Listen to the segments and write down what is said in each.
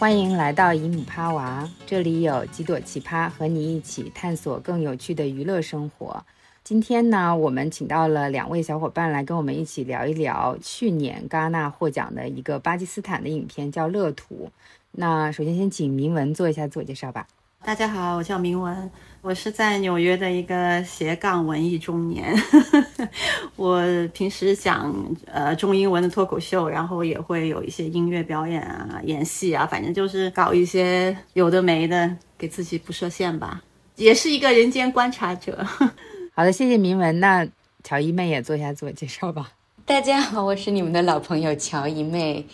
欢迎来到姨母趴娃，这里有几朵奇葩和你一起探索更有趣的娱乐生活。今天呢，我们请到了两位小伙伴来跟我们一起聊一聊去年戛纳获奖的一个巴基斯坦的影片，叫《乐土》。那首先先请明文做一下自我介绍吧。大家好，我叫明文，我是在纽约的一个斜杠文艺中年。我平时讲呃中英文的脱口秀，然后也会有一些音乐表演啊、演戏啊，反正就是搞一些有的没的，给自己不设限吧。也是一个人间观察者。好的，谢谢明文。那乔一妹也做一下自我介绍吧。大家好，我是你们的老朋友乔一妹。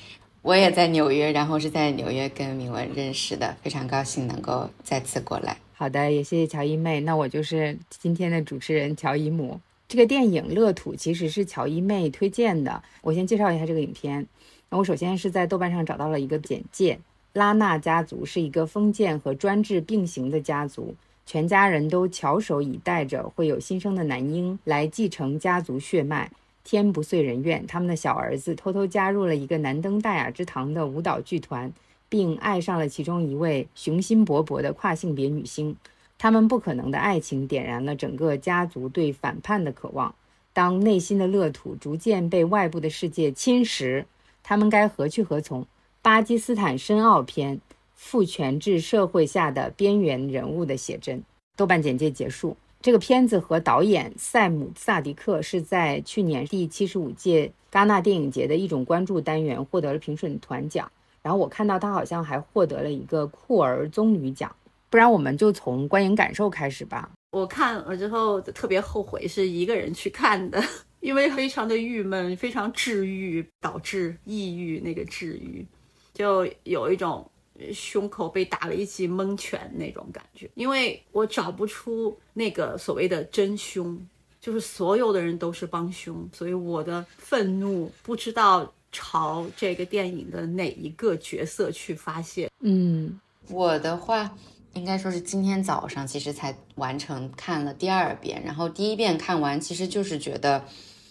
我也在纽约，然后是在纽约跟明文认识的，非常高兴能够再次过来。好的，也谢谢乔一妹。那我就是今天的主持人乔伊母。这个电影《乐土》其实是乔一妹推荐的。我先介绍一下这个影片。那我首先是在豆瓣上找到了一个简介：拉纳家族是一个封建和专制并行的家族，全家人都翘首以待着会有新生的男婴来继承家族血脉。天不遂人愿，他们的小儿子偷偷加入了一个难登大雅之堂的舞蹈剧团，并爱上了其中一位雄心勃勃的跨性别女星。他们不可能的爱情点燃了整个家族对反叛的渴望。当内心的乐土逐渐被外部的世界侵蚀，他们该何去何从？巴基斯坦深奥篇：父权制社会下的边缘人物的写真。豆瓣简介结束。这个片子和导演塞姆·萨迪克是在去年第七十五届戛纳电影节的一种关注单元获得了评审团奖，然后我看到他好像还获得了一个酷儿棕榈奖。不然我们就从观影感受开始吧。我看了之后特别后悔是一个人去看的，因为非常的郁闷，非常治愈，导致抑郁。那个治愈，就有一种。胸口被打了一记蒙拳那种感觉，因为我找不出那个所谓的真凶，就是所有的人都是帮凶，所以我的愤怒不知道朝这个电影的哪一个角色去发泄。嗯，我的话应该说是今天早上其实才完成看了第二遍，然后第一遍看完其实就是觉得。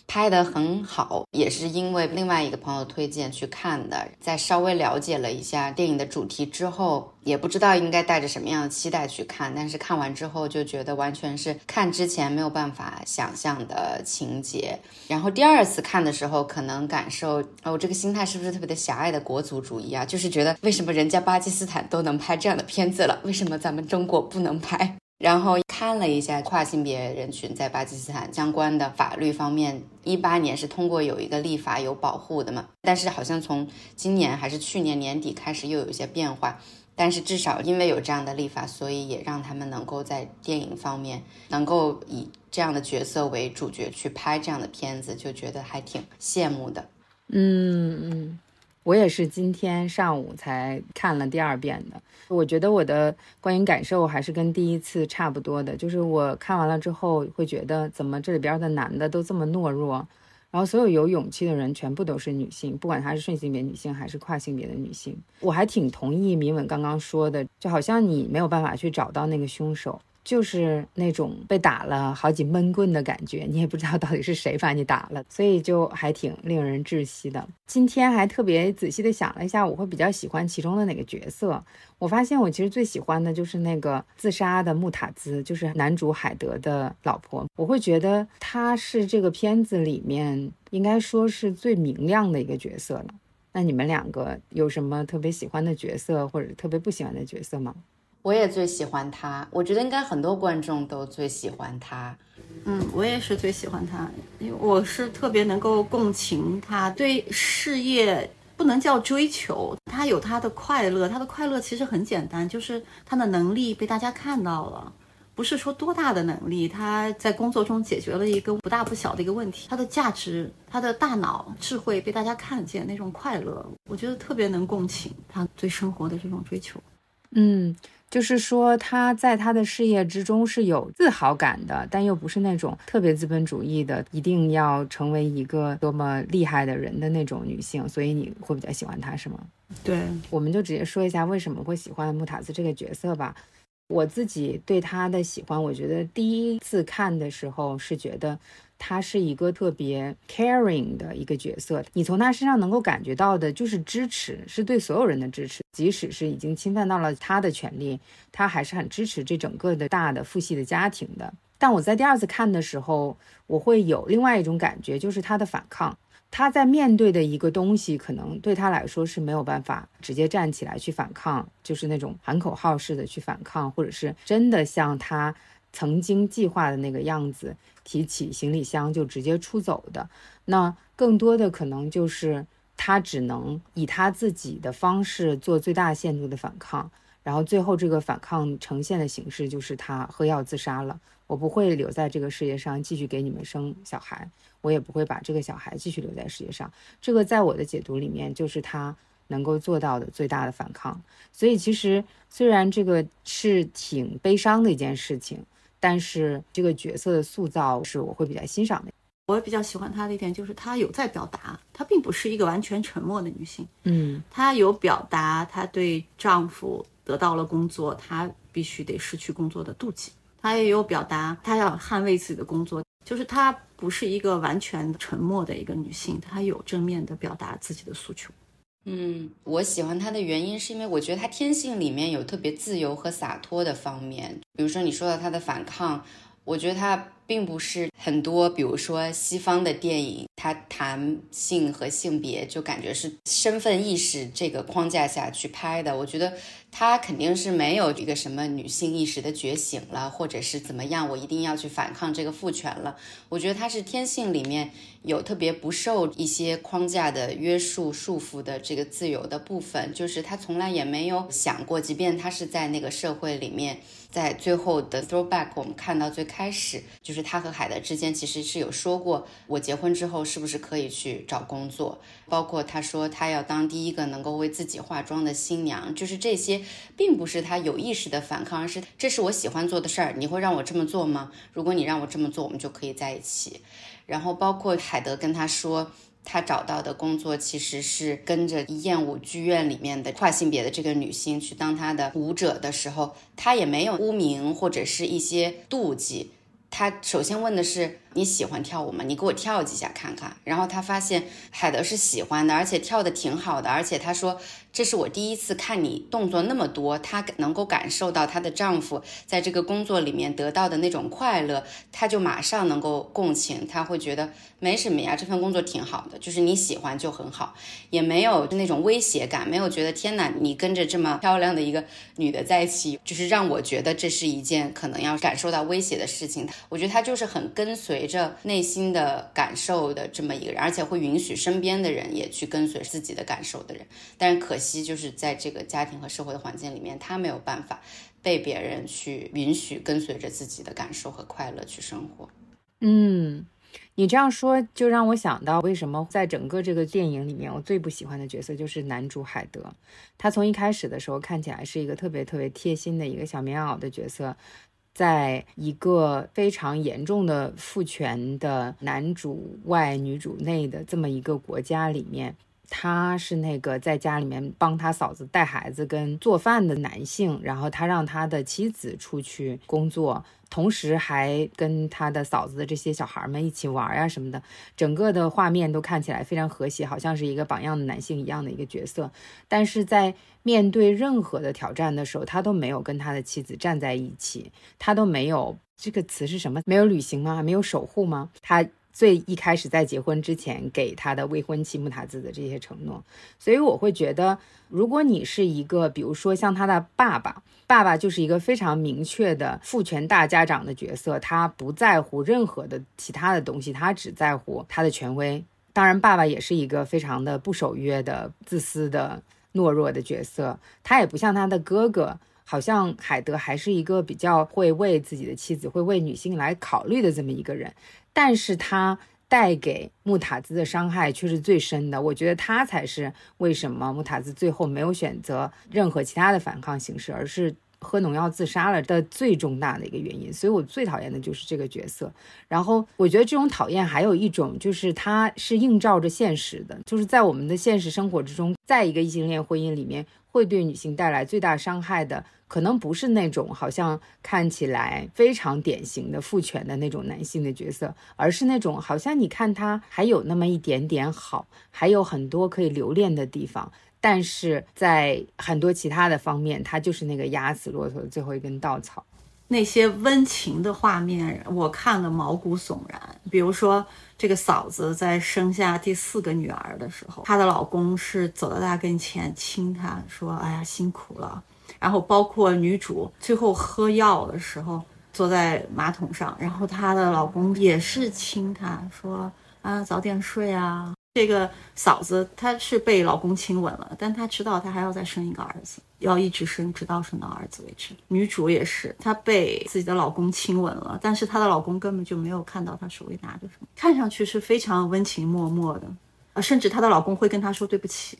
拍得很好，也是因为另外一个朋友推荐去看的。在稍微了解了一下电影的主题之后，也不知道应该带着什么样的期待去看。但是看完之后就觉得完全是看之前没有办法想象的情节。然后第二次看的时候，可能感受哦，这个心态是不是特别的狭隘的国族主义啊？就是觉得为什么人家巴基斯坦都能拍这样的片子了，为什么咱们中国不能拍？然后看了一下跨性别人群在巴基斯坦相关的法律方面，一八年是通过有一个立法有保护的嘛，但是好像从今年还是去年年底开始又有一些变化，但是至少因为有这样的立法，所以也让他们能够在电影方面能够以这样的角色为主角去拍这样的片子，就觉得还挺羡慕的。嗯嗯。我也是今天上午才看了第二遍的，我觉得我的观影感受还是跟第一次差不多的，就是我看完了之后会觉得，怎么这里边的男的都这么懦弱，然后所有有勇气的人全部都是女性，不管她是顺性别女性还是跨性别的女性。我还挺同意明文刚刚说的，就好像你没有办法去找到那个凶手。就是那种被打了好几闷棍的感觉，你也不知道到底是谁把你打了，所以就还挺令人窒息的。今天还特别仔细的想了一下，我会比较喜欢其中的哪个角色。我发现我其实最喜欢的就是那个自杀的穆塔兹，就是男主海德的老婆。我会觉得她是这个片子里面应该说是最明亮的一个角色了。那你们两个有什么特别喜欢的角色，或者特别不喜欢的角色吗？我也最喜欢他，我觉得应该很多观众都最喜欢他。嗯，我也是最喜欢他，因为我是特别能够共情他对事业不能叫追求，他有他的快乐，他的快乐其实很简单，就是他的能力被大家看到了，不是说多大的能力，他在工作中解决了一个不大不小的一个问题，他的价值，他的大脑智慧被大家看见，那种快乐，我觉得特别能共情他对生活的这种追求。嗯。就是说，他在他的事业之中是有自豪感的，但又不是那种特别资本主义的，一定要成为一个多么厉害的人的那种女性。所以你会比较喜欢她，是吗？对，我们就直接说一下为什么会喜欢穆塔兹这个角色吧。我自己对她的喜欢，我觉得第一次看的时候是觉得他是一个特别 caring 的一个角色，你从他身上能够感觉到的就是支持，是对所有人的支持，即使是已经侵犯到了他的权利，他还是很支持这整个的大的父系的家庭的。但我在第二次看的时候，我会有另外一种感觉，就是他的反抗。他在面对的一个东西，可能对他来说是没有办法直接站起来去反抗，就是那种喊口号式的去反抗，或者是真的像他曾经计划的那个样子，提起行李箱就直接出走的。那更多的可能就是他只能以他自己的方式做最大限度的反抗，然后最后这个反抗呈现的形式就是他喝药自杀了。我不会留在这个世界上继续给你们生小孩。我也不会把这个小孩继续留在世界上。这个在我的解读里面，就是他能够做到的最大的反抗。所以其实虽然这个是挺悲伤的一件事情，但是这个角色的塑造是我会比较欣赏的。我比较喜欢她的一点就是她有在表达，她并不是一个完全沉默的女性。嗯，她有表达她对丈夫得到了工作，她必须得失去工作的妒忌。她也有表达她要捍卫自己的工作。就是她不是一个完全沉默的一个女性，她有正面的表达自己的诉求。嗯，我喜欢他的原因是因为我觉得他天性里面有特别自由和洒脱的方面。比如说你说到他的反抗，我觉得他并不是很多，比如说西方的电影，他谈性和性别就感觉是身份意识这个框架下去拍的。我觉得。她肯定是没有一个什么女性意识的觉醒了，或者是怎么样，我一定要去反抗这个父权了。我觉得她是天性里面有特别不受一些框架的约束束缚的这个自由的部分，就是她从来也没有想过，即便她是在那个社会里面，在最后的 throwback，我们看到最开始就是他和海德之间其实是有说过，我结婚之后是不是可以去找工作，包括他说他要当第一个能够为自己化妆的新娘，就是这些。并不是他有意识的反抗，而是这是我喜欢做的事儿。你会让我这么做吗？如果你让我这么做，我们就可以在一起。然后包括海德跟他说，他找到的工作其实是跟着燕舞剧院里面的跨性别的这个女性去当他的舞者的时候，他也没有污名或者是一些妒忌。他首先问的是。你喜欢跳舞吗？你给我跳几下看看。然后他发现海德是喜欢的，而且跳的挺好的。而且他说，这是我第一次看你动作那么多。她能够感受到她的丈夫在这个工作里面得到的那种快乐，她就马上能够共情。她会觉得没什么呀，这份工作挺好的，就是你喜欢就很好，也没有那种威胁感，没有觉得天哪，你跟着这么漂亮的一个女的在一起，就是让我觉得这是一件可能要感受到威胁的事情。我觉得他就是很跟随。随着内心的感受的这么一个人，而且会允许身边的人也去跟随自己的感受的人，但是可惜就是在这个家庭和社会的环境里面，他没有办法被别人去允许跟随着自己的感受和快乐去生活。嗯，你这样说就让我想到，为什么在整个这个电影里面，我最不喜欢的角色就是男主海德。他从一开始的时候看起来是一个特别特别贴心的一个小棉袄的角色。在一个非常严重的父权的男主外女主内的这么一个国家里面，他是那个在家里面帮他嫂子带孩子跟做饭的男性，然后他让他的妻子出去工作。同时还跟他的嫂子的这些小孩们一起玩呀什么的，整个的画面都看起来非常和谐，好像是一个榜样的男性一样的一个角色。但是在面对任何的挑战的时候，他都没有跟他的妻子站在一起，他都没有这个词是什么？没有履行吗？没有守护吗？他。最一开始在结婚之前给他的未婚妻穆塔兹的这些承诺，所以我会觉得，如果你是一个，比如说像他的爸爸，爸爸就是一个非常明确的父权大家长的角色，他不在乎任何的其他的东西，他只在乎他的权威。当然，爸爸也是一个非常的不守约的、自私的、懦弱的角色，他也不像他的哥哥，好像海德还是一个比较会为自己的妻子、会为女性来考虑的这么一个人。但是他带给穆塔兹的伤害却是最深的，我觉得他才是为什么穆塔兹最后没有选择任何其他的反抗形式，而是喝农药自杀了的最重大的一个原因。所以我最讨厌的就是这个角色。然后我觉得这种讨厌还有一种就是它是映照着现实的，就是在我们的现实生活之中，在一个异性恋婚姻里面，会对女性带来最大伤害的。可能不是那种好像看起来非常典型的父权的那种男性的角色，而是那种好像你看他还有那么一点点好，还有很多可以留恋的地方，但是在很多其他的方面，他就是那个压死骆驼的最后一根稻草。那些温情的画面，我看了毛骨悚然。比如说，这个嫂子在生下第四个女儿的时候，她的老公是走到她跟前亲她说：“哎呀，辛苦了。”然后包括女主最后喝药的时候，坐在马桶上，然后她的老公也是亲她说啊早点睡啊。这个嫂子她是被老公亲吻了，但她知道她还要再生一个儿子，要一直生直到生到儿子为止。女主也是，她被自己的老公亲吻了，但是她的老公根本就没有看到她手里拿着什么，看上去是非常温情脉脉的啊，甚至她的老公会跟她说对不起。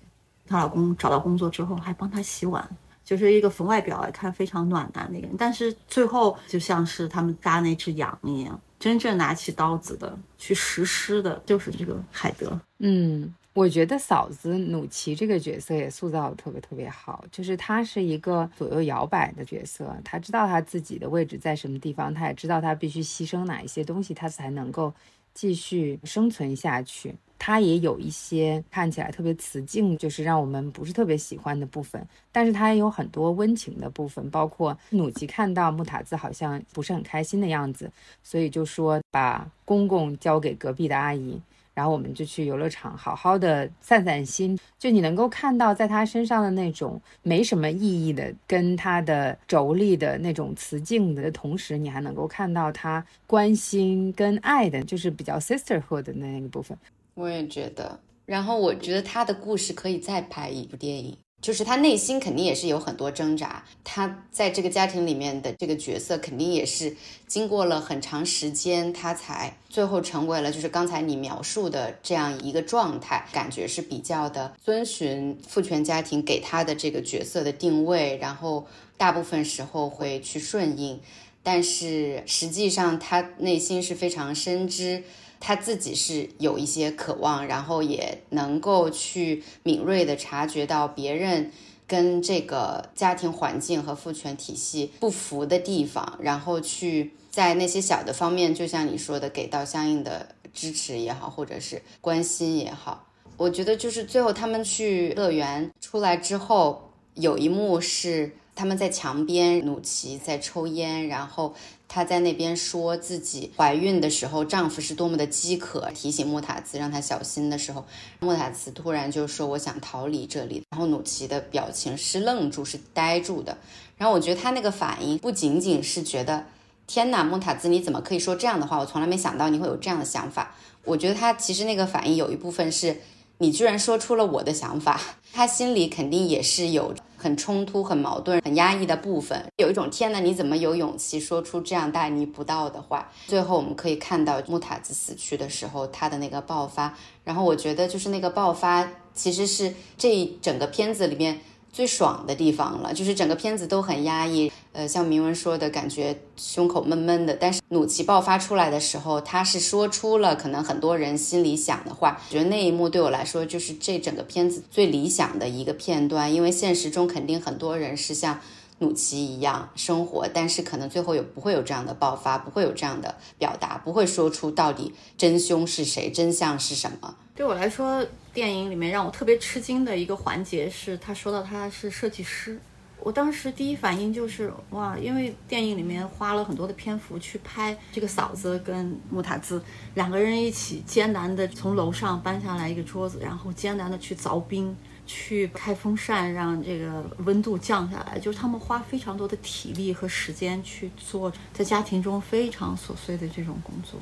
她老公找到工作之后还帮她洗碗。就是一个从外表来看非常暖男的一个人，但是最后就像是他们搭那只羊一样，真正拿起刀子的去实施的，就是这个海德。嗯，我觉得嫂子努奇这个角色也塑造的特别特别好，就是他是一个左右摇摆的角色，他知道他自己的位置在什么地方，他也知道他必须牺牲哪一些东西，他才能够继续生存下去。他也有一些看起来特别雌竞，就是让我们不是特别喜欢的部分，但是他也有很多温情的部分，包括努奇看到穆塔兹好像不是很开心的样子，所以就说把公公交给隔壁的阿姨，然后我们就去游乐场好好的散散心。就你能够看到在他身上的那种没什么意义的，跟他的轴力的那种雌竞的同时，你还能够看到他关心跟爱的，就是比较 sisterhood 的那个部分。我也觉得，然后我觉得他的故事可以再拍一部电影，就是他内心肯定也是有很多挣扎，他在这个家庭里面的这个角色肯定也是经过了很长时间，他才最后成为了就是刚才你描述的这样一个状态，感觉是比较的遵循父权家庭给他的这个角色的定位，然后大部分时候会去顺应，但是实际上他内心是非常深知。他自己是有一些渴望，然后也能够去敏锐的察觉到别人跟这个家庭环境和父权体系不符的地方，然后去在那些小的方面，就像你说的，给到相应的支持也好，或者是关心也好。我觉得就是最后他们去乐园出来之后，有一幕是他们在墙边，努奇在抽烟，然后。她在那边说自己怀孕的时候，丈夫是多么的饥渴，提醒莫塔兹让他小心的时候，莫塔兹突然就说：“我想逃离这里。”然后努奇的表情是愣住，是呆住的。然后我觉得他那个反应不仅仅是觉得“天哪，莫塔兹你怎么可以说这样的话？我从来没想到你会有这样的想法。”我觉得他其实那个反应有一部分是。你居然说出了我的想法，他心里肯定也是有很冲突、很矛盾、很压抑的部分，有一种天呐，你怎么有勇气说出这样大逆不道的话？最后我们可以看到木塔子死去的时候，他的那个爆发，然后我觉得就是那个爆发，其实是这整个片子里面。最爽的地方了，就是整个片子都很压抑，呃，像明文说的感觉胸口闷闷的。但是努奇爆发出来的时候，他是说出了可能很多人心里想的话。我觉得那一幕对我来说就是这整个片子最理想的一个片段，因为现实中肯定很多人是像努奇一样生活，但是可能最后也不会有这样的爆发，不会有这样的表达，不会说出到底真凶是谁，真相是什么。对我来说，电影里面让我特别吃惊的一个环节是，他说到他是设计师。我当时第一反应就是哇，因为电影里面花了很多的篇幅去拍这个嫂子跟穆塔兹两个人一起艰难的从楼上搬下来一个桌子，然后艰难的去凿冰、去开风扇，让这个温度降下来。就是他们花非常多的体力和时间去做在家庭中非常琐碎的这种工作。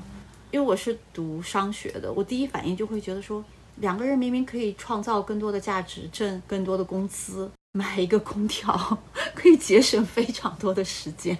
因为我是读商学的，我第一反应就会觉得说，两个人明明可以创造更多的价值，挣更多的工资，买一个空调 可以节省非常多的时间，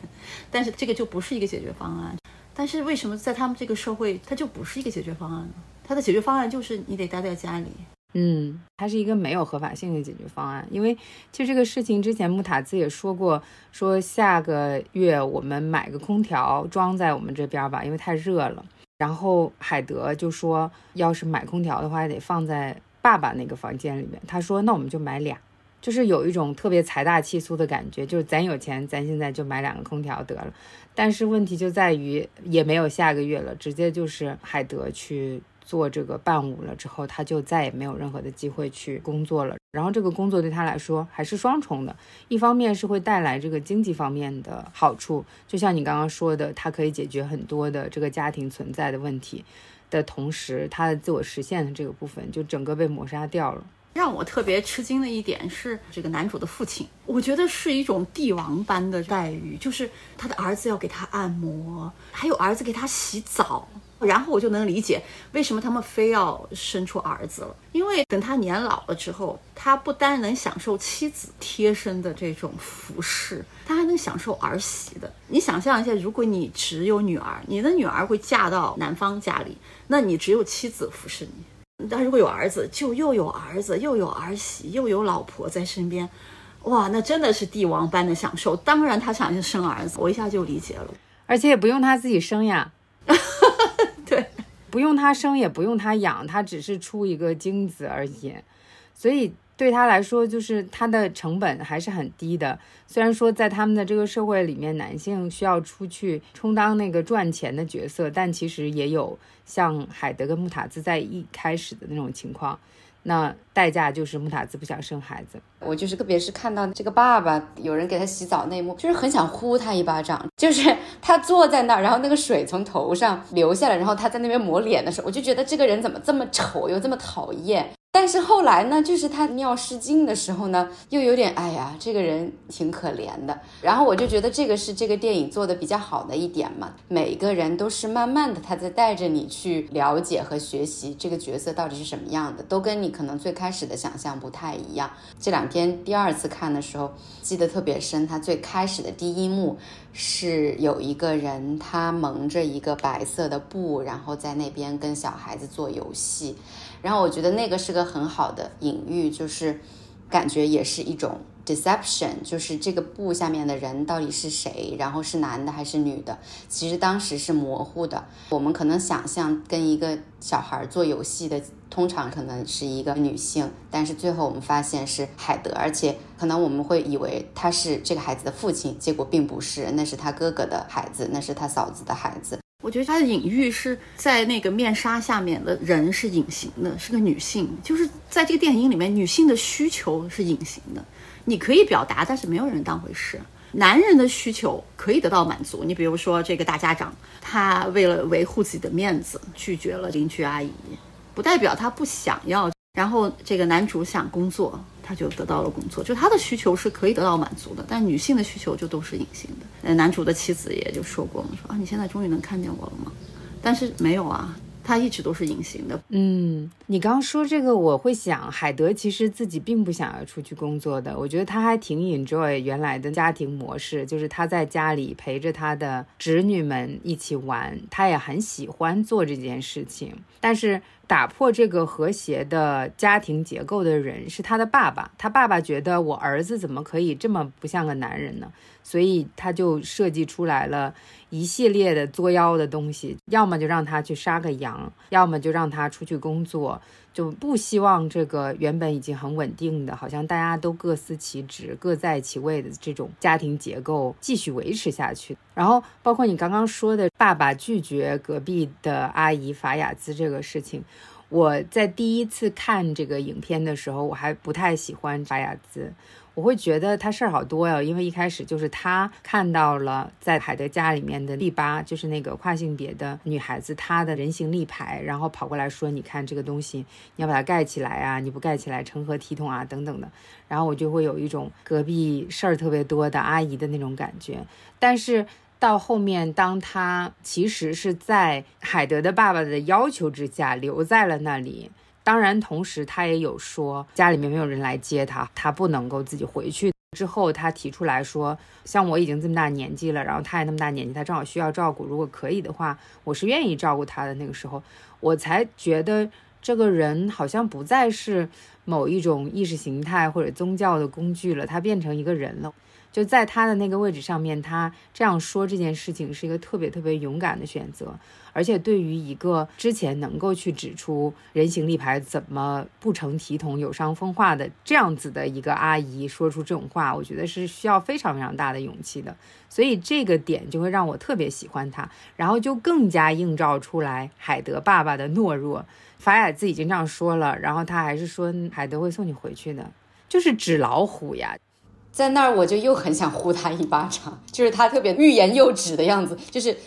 但是这个就不是一个解决方案。但是为什么在他们这个社会，它就不是一个解决方案呢？它的解决方案就是你得待在家里，嗯，它是一个没有合法性的解决方案，因为其实这个事情之前穆塔兹也说过，说下个月我们买个空调装在我们这边吧，因为太热了。然后海德就说，要是买空调的话，得放在爸爸那个房间里面。他说，那我们就买俩，就是有一种特别财大气粗的感觉，就是咱有钱，咱现在就买两个空调得了。但是问题就在于，也没有下个月了，直接就是海德去。做这个伴舞了之后，他就再也没有任何的机会去工作了。然后这个工作对他来说还是双重的，一方面是会带来这个经济方面的好处，就像你刚刚说的，它可以解决很多的这个家庭存在的问题的同时，他的自我实现的这个部分就整个被抹杀掉了。让我特别吃惊的一点是，这个男主的父亲，我觉得是一种帝王般的待遇，就是他的儿子要给他按摩，还有儿子给他洗澡。然后我就能理解为什么他们非要生出儿子了，因为等他年老了之后，他不单能享受妻子贴身的这种服侍，他还能享受儿媳的。你想象一下，如果你只有女儿，你的女儿会嫁到男方家里，那你只有妻子服侍你；但如果有儿子，就又有儿子，又有儿媳，又有老婆在身边，哇，那真的是帝王般的享受。当然，他想生儿子，我一下就理解了，而且也不用他自己生呀。对，不用他生，也不用他养，他只是出一个精子而已，所以对他来说，就是他的成本还是很低的。虽然说在他们的这个社会里面，男性需要出去充当那个赚钱的角色，但其实也有像海德跟穆塔兹在一开始的那种情况。那代价就是穆塔兹不想生孩子。我就是特别是看到这个爸爸有人给他洗澡那一幕，就是很想呼他一巴掌。就是他坐在那儿，然后那个水从头上流下来，然后他在那边抹脸的时候，我就觉得这个人怎么这么丑又这么讨厌。但是后来呢，就是他尿失禁的时候呢，又有点哎呀，这个人挺可怜的。然后我就觉得这个是这个电影做的比较好的一点嘛。每个人都是慢慢的他在带着你去了解和学习这个角色到底是什么样的，都跟你可能最开始的想象不太一样。这两天第二次看的时候记得特别深，他最开始的第一幕是有一个人他蒙着一个白色的布，然后在那边跟小孩子做游戏。然后我觉得那个是个很好的隐喻，就是感觉也是一种 deception，就是这个布下面的人到底是谁，然后是男的还是女的，其实当时是模糊的。我们可能想象跟一个小孩做游戏的，通常可能是一个女性，但是最后我们发现是海德，而且可能我们会以为他是这个孩子的父亲，结果并不是，那是他哥哥的孩子，那是他嫂子的孩子。我觉得他的隐喻是在那个面纱下面的人是隐形的，是个女性，就是在这个电影里面，女性的需求是隐形的，你可以表达，但是没有人当回事。男人的需求可以得到满足，你比如说这个大家长，他为了维护自己的面子，拒绝了邻居阿姨，不代表他不想要。然后这个男主想工作。他就得到了工作，就他的需求是可以得到满足的，但女性的需求就都是隐性的。呃，男主的妻子也就说过嘛，说啊，你现在终于能看见我了吗？但是没有啊。他一直都是隐形的。嗯，你刚说这个，我会想，海德其实自己并不想要出去工作的。我觉得他还挺 enjoy 原来的家庭模式，就是他在家里陪着他的侄女们一起玩，他也很喜欢做这件事情。但是打破这个和谐的家庭结构的人是他的爸爸，他爸爸觉得我儿子怎么可以这么不像个男人呢？所以他就设计出来了。一系列的作妖的东西，要么就让他去杀个羊，要么就让他出去工作，就不希望这个原本已经很稳定的，好像大家都各司其职、各在其位的这种家庭结构继续维持下去。然后，包括你刚刚说的爸爸拒绝隔壁的阿姨法雅兹这个事情，我在第一次看这个影片的时候，我还不太喜欢法雅兹。我会觉得他事儿好多呀，因为一开始就是他看到了在海德家里面的利巴，就是那个跨性别的女孩子，她的人形立牌，然后跑过来说：“你看这个东西，你要把它盖起来啊，你不盖起来成何体统啊，等等的。”然后我就会有一种隔壁事儿特别多的阿姨的那种感觉。但是到后面，当他其实是在海德的爸爸的要求之下留在了那里。当然，同时他也有说家里面没有人来接他，他不能够自己回去。之后他提出来说，像我已经这么大年纪了，然后他也那么大年纪，他正好需要照顾。如果可以的话，我是愿意照顾他的。那个时候，我才觉得这个人好像不再是某一种意识形态或者宗教的工具了，他变成一个人了。就在他的那个位置上面，他这样说这件事情是一个特别特别勇敢的选择。而且对于一个之前能够去指出人形立牌怎么不成体统、有伤风化的这样子的一个阿姨说出这种话，我觉得是需要非常非常大的勇气的。所以这个点就会让我特别喜欢他，然后就更加映照出来海德爸爸的懦弱。法雅兹已经这样说了，然后他还是说海德会送你回去的，就是纸老虎呀。在那儿我就又很想呼他一巴掌，就是他特别欲言又止的样子，就是。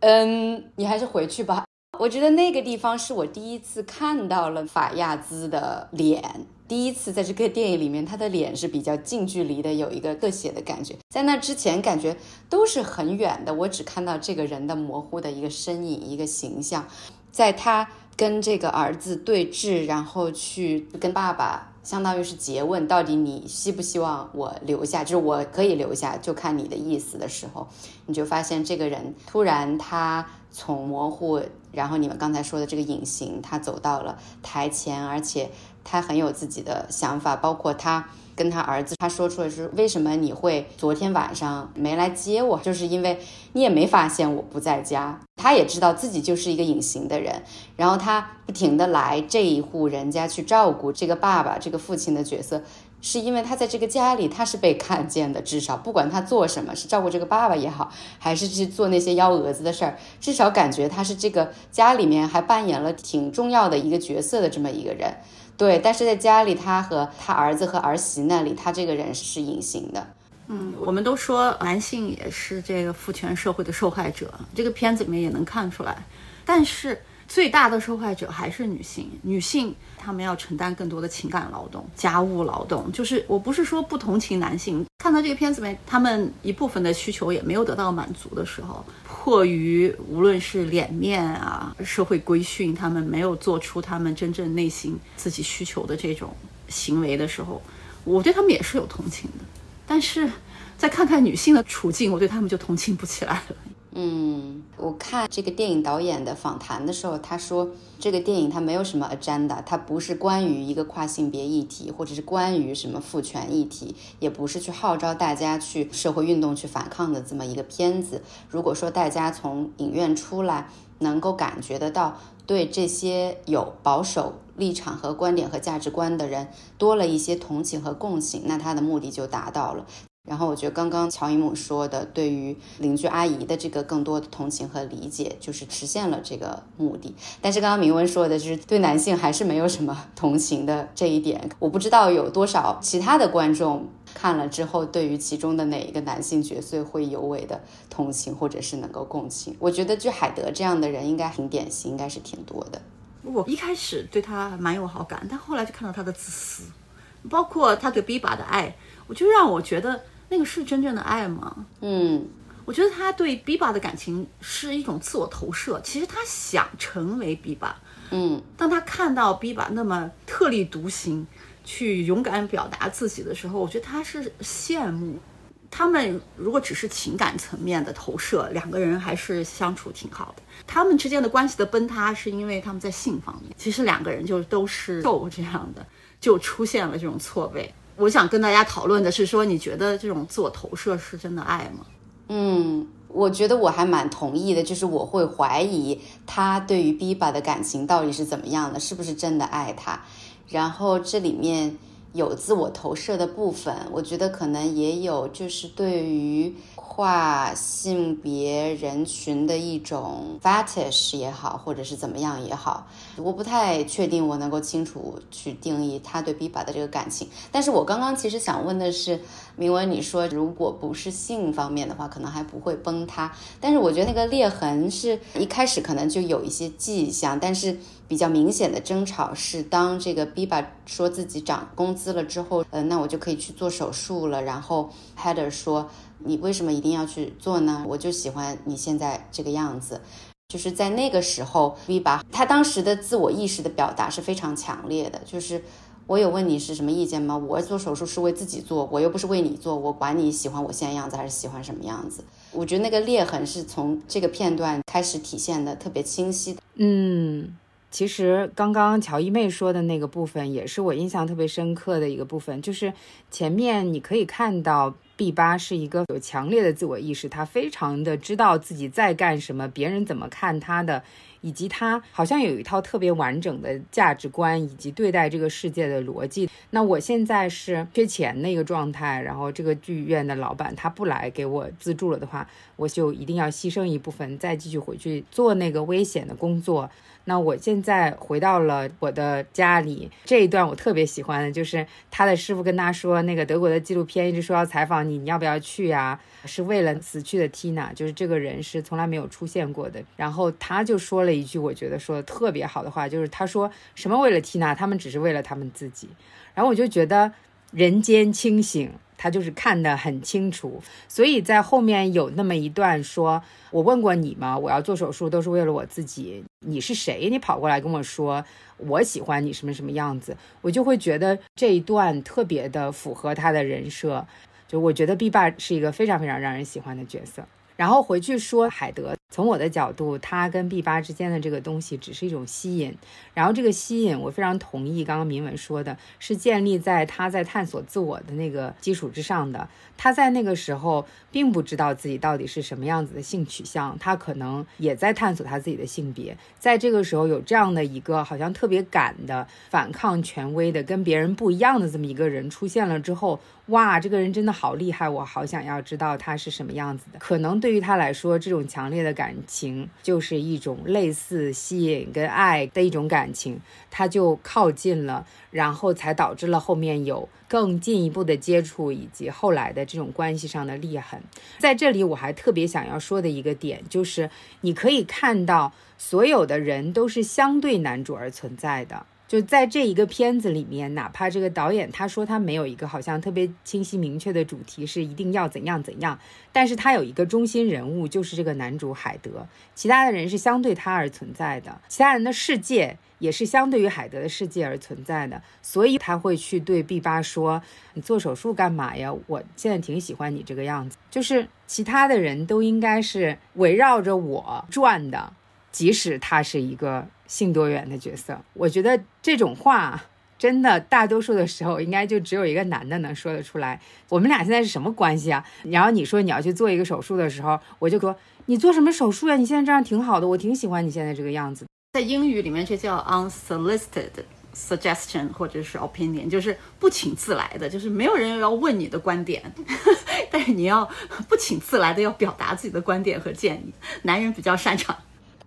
嗯，你还是回去吧。我觉得那个地方是我第一次看到了法亚兹的脸，第一次在这个电影里面，他的脸是比较近距离的，有一个特写的感觉。在那之前，感觉都是很远的，我只看到这个人的模糊的一个身影、一个形象。在他跟这个儿子对峙，然后去跟爸爸。相当于是诘问，到底你希不希望我留下？就是我可以留下，就看你的意思的时候，你就发现这个人突然他从模糊，然后你们刚才说的这个隐形，他走到了台前，而且他很有自己的想法，包括他。跟他儿子，他说出来是为什么你会昨天晚上没来接我，就是因为你也没发现我不在家。他也知道自己就是一个隐形的人，然后他不停的来这一户人家去照顾这个爸爸、这个父亲的角色，是因为他在这个家里他是被看见的，至少不管他做什么，是照顾这个爸爸也好，还是去做那些幺蛾子的事儿，至少感觉他是这个家里面还扮演了挺重要的一个角色的这么一个人。对，但是在家里，他和他儿子和儿媳那里，他这个人是隐形的。嗯，我们都说男性也是这个父权社会的受害者，这个片子里面也能看出来。但是。最大的受害者还是女性，女性他们要承担更多的情感劳动、家务劳动。就是我不是说不同情男性，看到这个片子没，他们一部分的需求也没有得到满足的时候，迫于无论是脸面啊、社会规训，他们没有做出他们真正内心自己需求的这种行为的时候，我对他们也是有同情的。但是再看看女性的处境，我对他们就同情不起来了。嗯，我看这个电影导演的访谈的时候，他说这个电影它没有什么 agenda，它不是关于一个跨性别议题，或者是关于什么父权议题，也不是去号召大家去社会运动去反抗的这么一个片子。如果说大家从影院出来能够感觉得到对这些有保守立场和观点和价值观的人多了一些同情和共情，那他的目的就达到了。然后我觉得刚刚乔伊姆说的，对于邻居阿姨的这个更多的同情和理解，就是实现了这个目的。但是刚刚明文说的，就是对男性还是没有什么同情的这一点，我不知道有多少其他的观众看了之后，对于其中的哪一个男性角色会尤为的同情，或者是能够共情。我觉得就海德这样的人应该挺典型，应该是挺多的。我一开始对他蛮有好感，但后来就看到他的自私，包括他对 B 爸的爱，我就让我觉得。那个是真正的爱吗？嗯，我觉得他对 Biba 的感情是一种自我投射。其实他想成为 Biba。嗯，当他看到 Biba 那么特立独行，去勇敢表达自己的时候，我觉得他是羡慕。他们如果只是情感层面的投射，两个人还是相处挺好的。他们之间的关系的崩塌，是因为他们在性方面，其实两个人就都是受这样的，就出现了这种错位。我想跟大家讨论的是，说你觉得这种自我投射是真的爱吗？嗯，我觉得我还蛮同意的，就是我会怀疑他对于 Biba 的感情到底是怎么样的，是不是真的爱他？然后这里面有自我投射的部分，我觉得可能也有，就是对于。跨性别人群的一种 fetish 也好，或者是怎么样也好，我不太确定我能够清楚去定义他对 Biba 的这个感情。但是我刚刚其实想问的是，明文你说如果不是性方面的话，可能还不会崩塌。但是我觉得那个裂痕是一开始可能就有一些迹象，但是比较明显的争吵是当这个 Biba 说自己涨工资了之后，呃，那我就可以去做手术了。然后 Heather 说。你为什么一定要去做呢？我就喜欢你现在这个样子，就是在那个时候，V 把他当时的自我意识的表达是非常强烈的。就是我有问你是什么意见吗？我做手术是为自己做，我又不是为你做，我管你喜欢我现在样子还是喜欢什么样子。我觉得那个裂痕是从这个片段开始体现的特别清晰的。嗯。其实刚刚乔一妹说的那个部分，也是我印象特别深刻的一个部分，就是前面你可以看到。B 八是一个有强烈的自我意识，他非常的知道自己在干什么，别人怎么看他的，以及他好像有一套特别完整的价值观以及对待这个世界的逻辑。那我现在是缺钱的一个状态，然后这个剧院的老板他不来给我资助了的话，我就一定要牺牲一部分，再继续回去做那个危险的工作。那我现在回到了我的家里，这一段我特别喜欢的，就是他的师傅跟他说，那个德国的纪录片一直说要采访你，你要不要去呀？是为了死去的 Tina，就是这个人是从来没有出现过的。然后他就说了一句我觉得说的特别好的话，就是他说什么为了 Tina，他们只是为了他们自己。然后我就觉得人间清醒。他就是看得很清楚，所以在后面有那么一段说：“我问过你吗？我要做手术都是为了我自己。你是谁？你跑过来跟我说我喜欢你什么什么样子？”我就会觉得这一段特别的符合他的人设。就我觉得 B 爸是一个非常非常让人喜欢的角色。然后回去说海德，从我的角度，他跟 B 八之间的这个东西只是一种吸引。然后这个吸引，我非常同意刚刚明文说的，是建立在他在探索自我的那个基础之上的。他在那个时候并不知道自己到底是什么样子的性取向，他可能也在探索他自己的性别。在这个时候有这样的一个好像特别敢的反抗权威的、跟别人不一样的这么一个人出现了之后。哇，这个人真的好厉害，我好想要知道他是什么样子的。可能对于他来说，这种强烈的感情就是一种类似吸引跟爱的一种感情，他就靠近了，然后才导致了后面有更进一步的接触，以及后来的这种关系上的裂痕。在这里，我还特别想要说的一个点就是，你可以看到所有的人都是相对男主而存在的。就在这一个片子里面，哪怕这个导演他说他没有一个好像特别清晰明确的主题是一定要怎样怎样，但是他有一个中心人物就是这个男主海德，其他的人是相对他而存在的，其他人的世界也是相对于海德的世界而存在的，所以他会去对 B 八说：“你做手术干嘛呀？我现在挺喜欢你这个样子，就是其他的人都应该是围绕着我转的，即使他是一个。”性多元的角色，我觉得这种话真的大多数的时候应该就只有一个男的能说得出来。我们俩现在是什么关系啊？然后你说你要去做一个手术的时候，我就说你做什么手术呀？你现在这样挺好的，我挺喜欢你现在这个样子。在英语里面这叫 unsolicited suggestion 或者是 opinion，就是不请自来的，就是没有人要问你的观点，但是你要不请自来的要表达自己的观点和建议。男人比较擅长。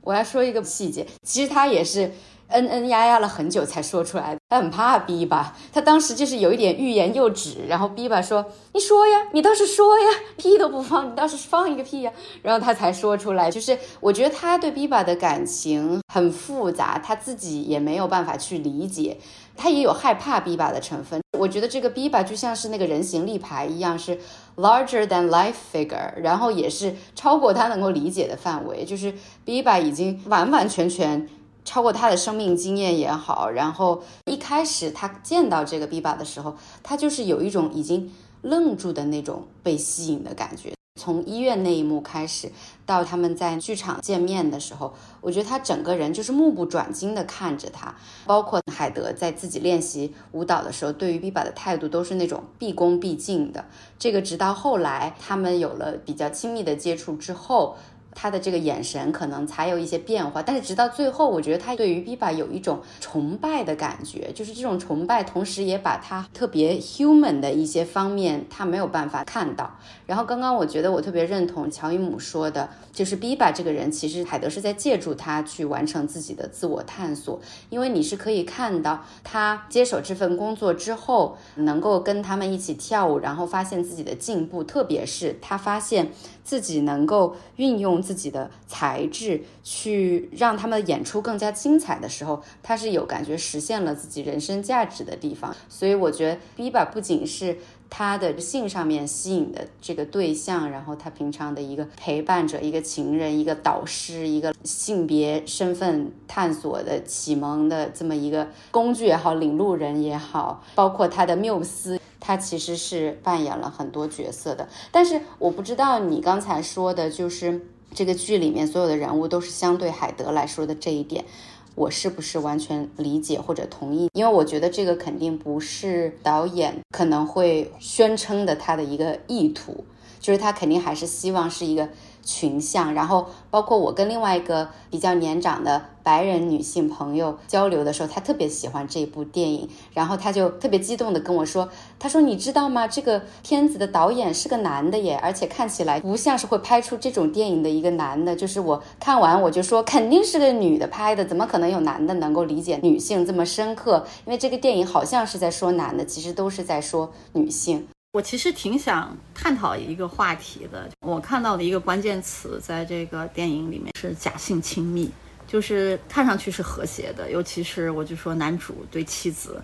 我要说一个细节，其实他也是嗯嗯呀呀了很久才说出来。他很怕 B 吧，他当时就是有一点欲言又止，然后 B 吧说：“你说呀，你倒是说呀，屁都不放，你倒是放一个屁呀。”然后他才说出来。就是我觉得他对 B 吧的感情很复杂，他自己也没有办法去理解，他也有害怕 B 吧的成分。我觉得这个 B 吧就像是那个人形立牌一样，是 larger than life figure，然后也是超过他能够理解的范围，就是 B 吧已经完完全全。超过他的生命经验也好，然后一开始他见到这个 bba 的时候，他就是有一种已经愣住的那种被吸引的感觉。从医院那一幕开始，到他们在剧场见面的时候，我觉得他整个人就是目不转睛的看着他。包括海德在自己练习舞蹈的时候，对于 bba 的态度都是那种毕恭毕敬的。这个直到后来他们有了比较亲密的接触之后。他的这个眼神可能才有一些变化，但是直到最后，我觉得他对于 Biba 有一种崇拜的感觉，就是这种崇拜，同时也把他特别 human 的一些方面，他没有办法看到。然后刚刚我觉得我特别认同乔伊姆说的，就是 Biba 这个人，其实海德是在借助他去完成自己的自我探索，因为你是可以看到他接手这份工作之后，能够跟他们一起跳舞，然后发现自己的进步，特别是他发现。自己能够运用自己的才智去让他们演出更加精彩的时候，他是有感觉实现了自己人生价值的地方。所以我觉得 Biba 不仅是他的性上面吸引的这个对象，然后他平常的一个陪伴者、一个情人、一个导师、一个性别身份探索的启蒙的这么一个工具也好、领路人也好，包括他的缪斯。他其实是扮演了很多角色的，但是我不知道你刚才说的，就是这个剧里面所有的人物都是相对海德来说的这一点，我是不是完全理解或者同意？因为我觉得这个肯定不是导演可能会宣称的他的一个意图，就是他肯定还是希望是一个。群像，然后包括我跟另外一个比较年长的白人女性朋友交流的时候，她特别喜欢这部电影，然后她就特别激动的跟我说：“她说你知道吗？这个片子的导演是个男的耶，而且看起来不像是会拍出这种电影的一个男的。就是我看完我就说肯定是个女的拍的，怎么可能有男的能够理解女性这么深刻？因为这个电影好像是在说男的，其实都是在说女性。”我其实挺想探讨一个话题的。我看到的一个关键词在这个电影里面是假性亲密，就是看上去是和谐的，尤其是我就说男主对妻子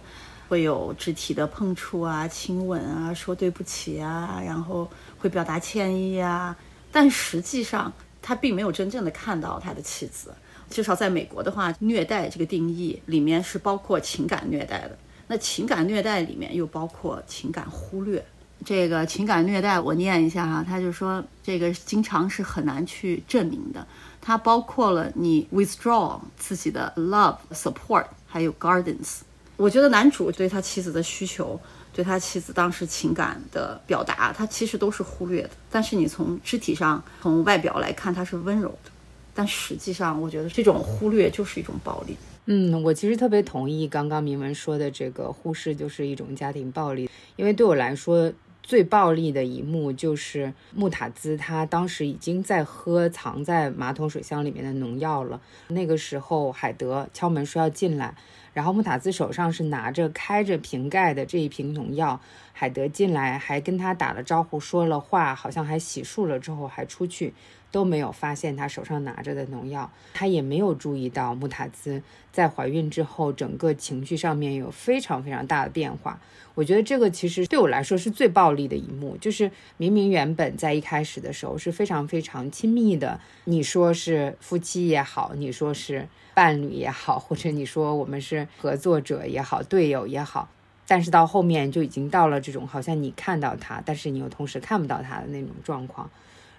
会有肢体的碰触啊、亲吻啊、说对不起啊，然后会表达歉意啊。但实际上他并没有真正的看到他的妻子。至少在美国的话，虐待这个定义里面是包括情感虐待的。那情感虐待里面又包括情感忽略。这个情感虐待，我念一下哈，他就说这个经常是很难去证明的，它包括了你 withdraw 自己的 love support，还有 gardens。我觉得男主对他妻子的需求，对他妻子当时情感的表达，他其实都是忽略的。但是你从肢体上，从外表来看，他是温柔的，但实际上，我觉得这种忽略就是一种暴力。嗯，我其实特别同意刚刚明文说的这个忽视就是一种家庭暴力，因为对我来说。最暴力的一幕就是穆塔兹，他当时已经在喝藏在马桶水箱里面的农药了。那个时候，海德敲门说要进来，然后穆塔兹手上是拿着开着瓶盖的这一瓶农药。海德进来还跟他打了招呼，说了话，好像还洗漱了之后还出去。都没有发现他手上拿着的农药，他也没有注意到穆塔兹在怀孕之后整个情绪上面有非常非常大的变化。我觉得这个其实对我来说是最暴力的一幕，就是明明原本在一开始的时候是非常非常亲密的，你说是夫妻也好，你说是伴侣也好，或者你说我们是合作者也好，队友也好，但是到后面就已经到了这种好像你看到他，但是你又同时看不到他的那种状况。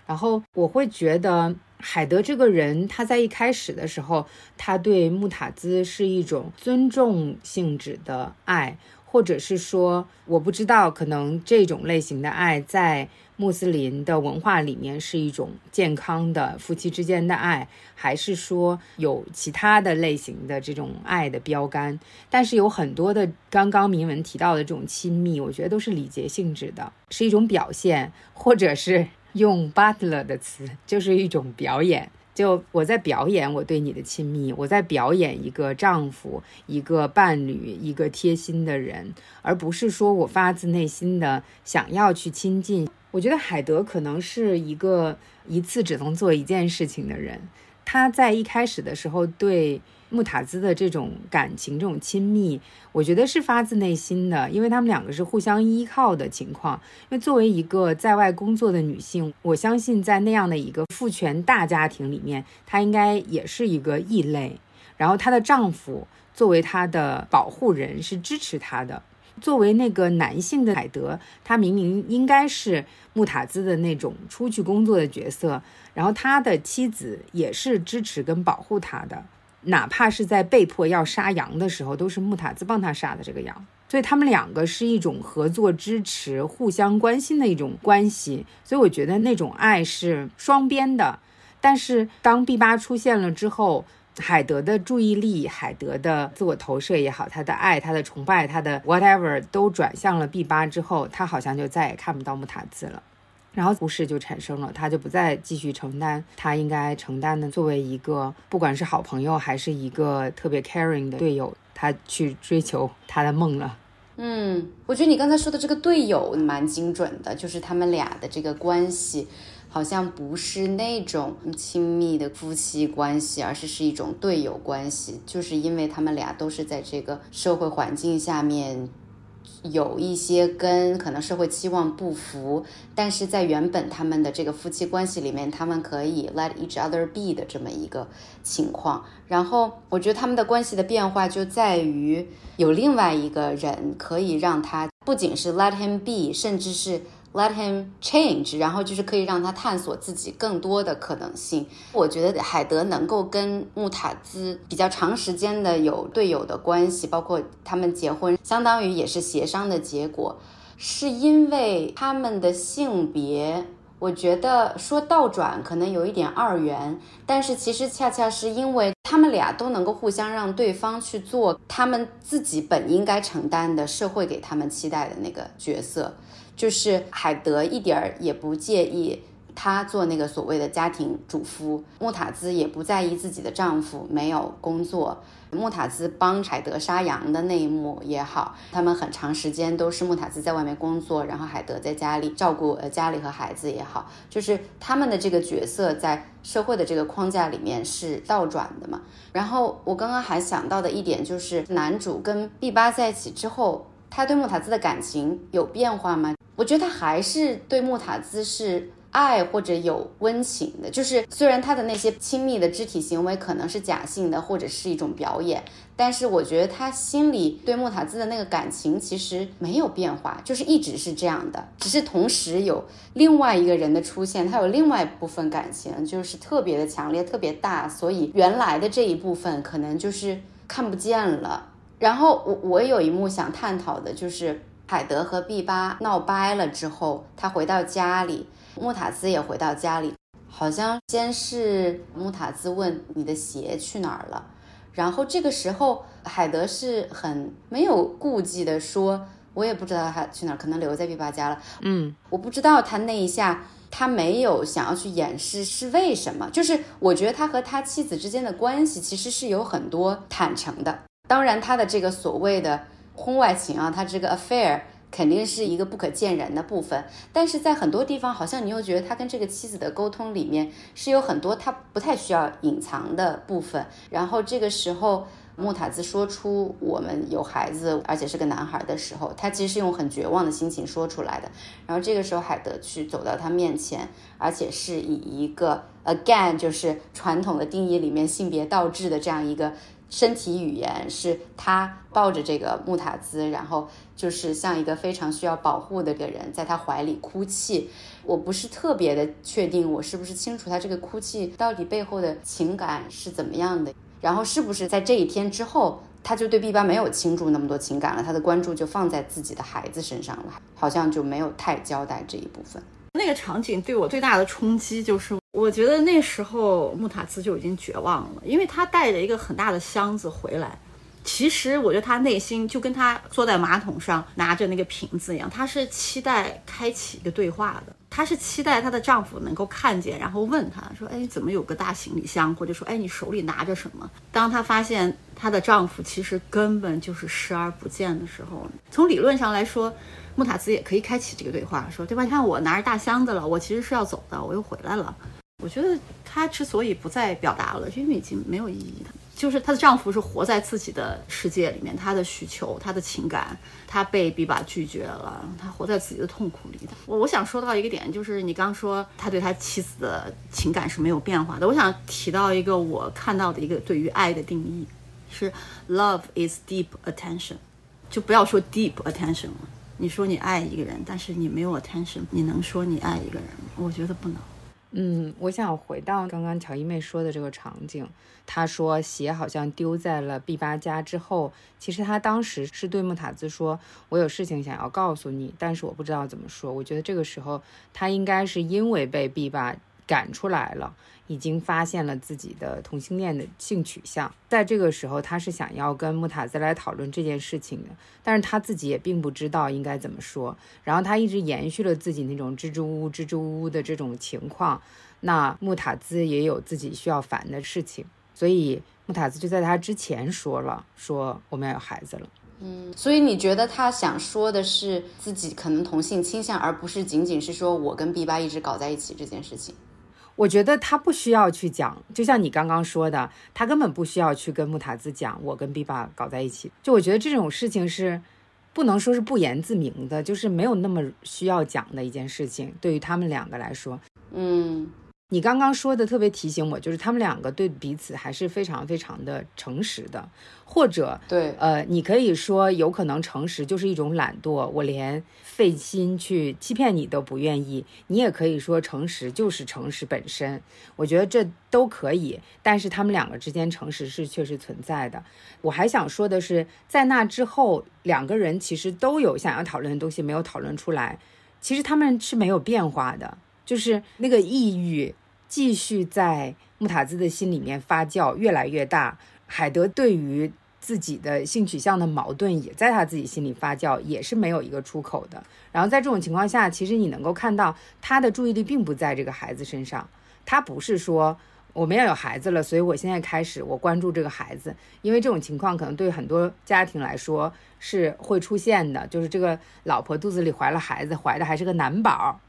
然后我会觉得海德这个人，他在一开始的时候，他对穆塔兹是一种尊重性质的爱，或者是说，我不知道，可能这种类型的爱在穆斯林的文化里面是一种健康的夫妻之间的爱，还是说有其他的类型的这种爱的标杆？但是有很多的刚刚铭文提到的这种亲密，我觉得都是礼节性质的，是一种表现，或者是。用 Butler 的词就是一种表演，就我在表演我对你的亲密，我在表演一个丈夫、一个伴侣、一个贴心的人，而不是说我发自内心的想要去亲近。我觉得海德可能是一个一次只能做一件事情的人，他在一开始的时候对。穆塔兹的这种感情、这种亲密，我觉得是发自内心的，因为他们两个是互相依靠的情况。因为作为一个在外工作的女性，我相信在那样的一个父权大家庭里面，她应该也是一个异类。然后她的丈夫作为她的保护人是支持她的。作为那个男性的海德，他明明应该是穆塔兹的那种出去工作的角色，然后他的妻子也是支持跟保护他的。哪怕是在被迫要杀羊的时候，都是穆塔兹帮他杀的这个羊，所以他们两个是一种合作、支持、互相关心的一种关系。所以我觉得那种爱是双边的。但是当 B 八出现了之后，海德的注意力、海德的自我投射也好，他的爱、他的崇拜、他的 whatever 都转向了 B 八之后，他好像就再也看不到穆塔兹了。然后故事就产生了，他就不再继续承担他应该承担的，作为一个不管是好朋友还是一个特别 caring 的队友，他去追求他的梦了。嗯，我觉得你刚才说的这个队友蛮精准的，就是他们俩的这个关系，好像不是那种亲密的夫妻关系，而是是一种队友关系，就是因为他们俩都是在这个社会环境下面。有一些跟可能社会期望不符，但是在原本他们的这个夫妻关系里面，他们可以 let each other be 的这么一个情况。然后我觉得他们的关系的变化就在于有另外一个人可以让他不仅是 let him be，甚至是 let him change，然后就是可以让他探索自己更多的可能性。我觉得海德能够跟穆塔兹比较长时间的有队友的关系，包括他们结婚，相当于也是协商的结果，是因为他们的性别。我觉得说倒转可能有一点二元，但是其实恰恰是因为他们俩都能够互相让对方去做他们自己本应该承担的社会给他们期待的那个角色。就是海德一点儿也不介意她做那个所谓的家庭主妇，穆塔兹也不在意自己的丈夫没有工作。穆塔兹帮海德杀羊的那一幕也好，他们很长时间都是穆塔兹在外面工作，然后海德在家里照顾呃家里和孩子也好，就是他们的这个角色在社会的这个框架里面是倒转的嘛。然后我刚刚还想到的一点就是，男主跟 B 八在一起之后，他对穆塔兹的感情有变化吗？我觉得他还是对穆塔兹是爱或者有温情的，就是虽然他的那些亲密的肢体行为可能是假性的或者是一种表演，但是我觉得他心里对穆塔兹的那个感情其实没有变化，就是一直是这样的，只是同时有另外一个人的出现，他有另外一部分感情就是特别的强烈、特别大，所以原来的这一部分可能就是看不见了。然后我我有一幕想探讨的就是。海德和毕巴闹掰了之后，他回到家里，穆塔兹也回到家里。好像先是穆塔兹问你的鞋去哪儿了，然后这个时候海德是很没有顾忌的说：“我也不知道他去哪儿，可能留在毕巴家了。”嗯，我不知道他那一下他没有想要去掩饰是为什么。就是我觉得他和他妻子之间的关系其实是有很多坦诚的。当然，他的这个所谓的。婚外情啊，他这个 affair 肯定是一个不可见人的部分，但是在很多地方，好像你又觉得他跟这个妻子的沟通里面是有很多他不太需要隐藏的部分。然后这个时候，穆塔兹说出我们有孩子，而且是个男孩的时候，他其实是用很绝望的心情说出来的。然后这个时候，海德去走到他面前，而且是以一个 again 就是传统的定义里面性别倒置的这样一个。身体语言是他抱着这个穆塔兹，然后就是像一个非常需要保护的个人，在他怀里哭泣。我不是特别的确定，我是不是清楚他这个哭泣到底背后的情感是怎么样的？然后是不是在这一天之后，他就对 B 八没有倾注那么多情感了？他的关注就放在自己的孩子身上了，好像就没有太交代这一部分。那个场景对我最大的冲击就是。我觉得那时候穆塔兹就已经绝望了，因为他带着一个很大的箱子回来。其实我觉得他内心就跟他坐在马桶上拿着那个瓶子一样，他是期待开启一个对话的，她是期待她的丈夫能够看见，然后问她说：“哎，怎么有个大行李箱？”或者说：“哎，你手里拿着什么？”当她发现她的丈夫其实根本就是视而不见的时候，从理论上来说，穆塔兹也可以开启这个对话，说：“对吧？你看我拿着大箱子了，我其实是要走的，我又回来了。”我觉得她之所以不再表达了，是因为已经没有意义了。就是她的丈夫是活在自己的世界里面，她的需求、她的情感，她被比巴拒绝了，她活在自己的痛苦里。的我我想说到一个点，就是你刚说他对他妻子的情感是没有变化的。我想提到一个我看到的一个对于爱的定义，是 love is deep attention。就不要说 deep attention 了。你说你爱一个人，但是你没有 attention，你能说你爱一个人吗？我觉得不能。嗯，我想回到刚刚乔一妹说的这个场景。她说鞋好像丢在了毕巴家之后，其实她当时是对穆塔兹说：“我有事情想要告诉你，但是我不知道怎么说。”我觉得这个时候她应该是因为被毕巴赶出来了。已经发现了自己的同性恋的性取向，在这个时候，他是想要跟穆塔兹来讨论这件事情的，但是他自己也并不知道应该怎么说，然后他一直延续了自己那种支支吾吾、支支吾吾的这种情况。那穆塔兹也有自己需要烦的事情，所以穆塔兹就在他之前说了，说我们要有孩子了。嗯，所以你觉得他想说的是自己可能同性倾向，而不是仅仅是说我跟 B 八一直搞在一起这件事情。我觉得他不需要去讲，就像你刚刚说的，他根本不需要去跟穆塔兹讲我跟 B 爸搞在一起。就我觉得这种事情是不能说是不言自明的，就是没有那么需要讲的一件事情，对于他们两个来说。嗯，你刚刚说的特别提醒我，就是他们两个对彼此还是非常非常的诚实的，或者对，呃，你可以说有可能诚实就是一种懒惰，我连费心去欺骗你都不愿意。你也可以说诚实就是诚实本身，我觉得这都可以。但是他们两个之间诚实是确实存在的。我还想说的是，在那之后，两个人其实都有想要讨论的东西没有讨论出来，其实他们是没有变化的，就是那个抑郁。继续在穆塔兹的心里面发酵，越来越大。海德对于自己的性取向的矛盾也在他自己心里发酵，也是没有一个出口的。然后在这种情况下，其实你能够看到他的注意力并不在这个孩子身上。他不是说我们要有孩子了，所以我现在开始我关注这个孩子，因为这种情况可能对很多家庭来说是会出现的，就是这个老婆肚子里怀了孩子，怀的还是个男宝。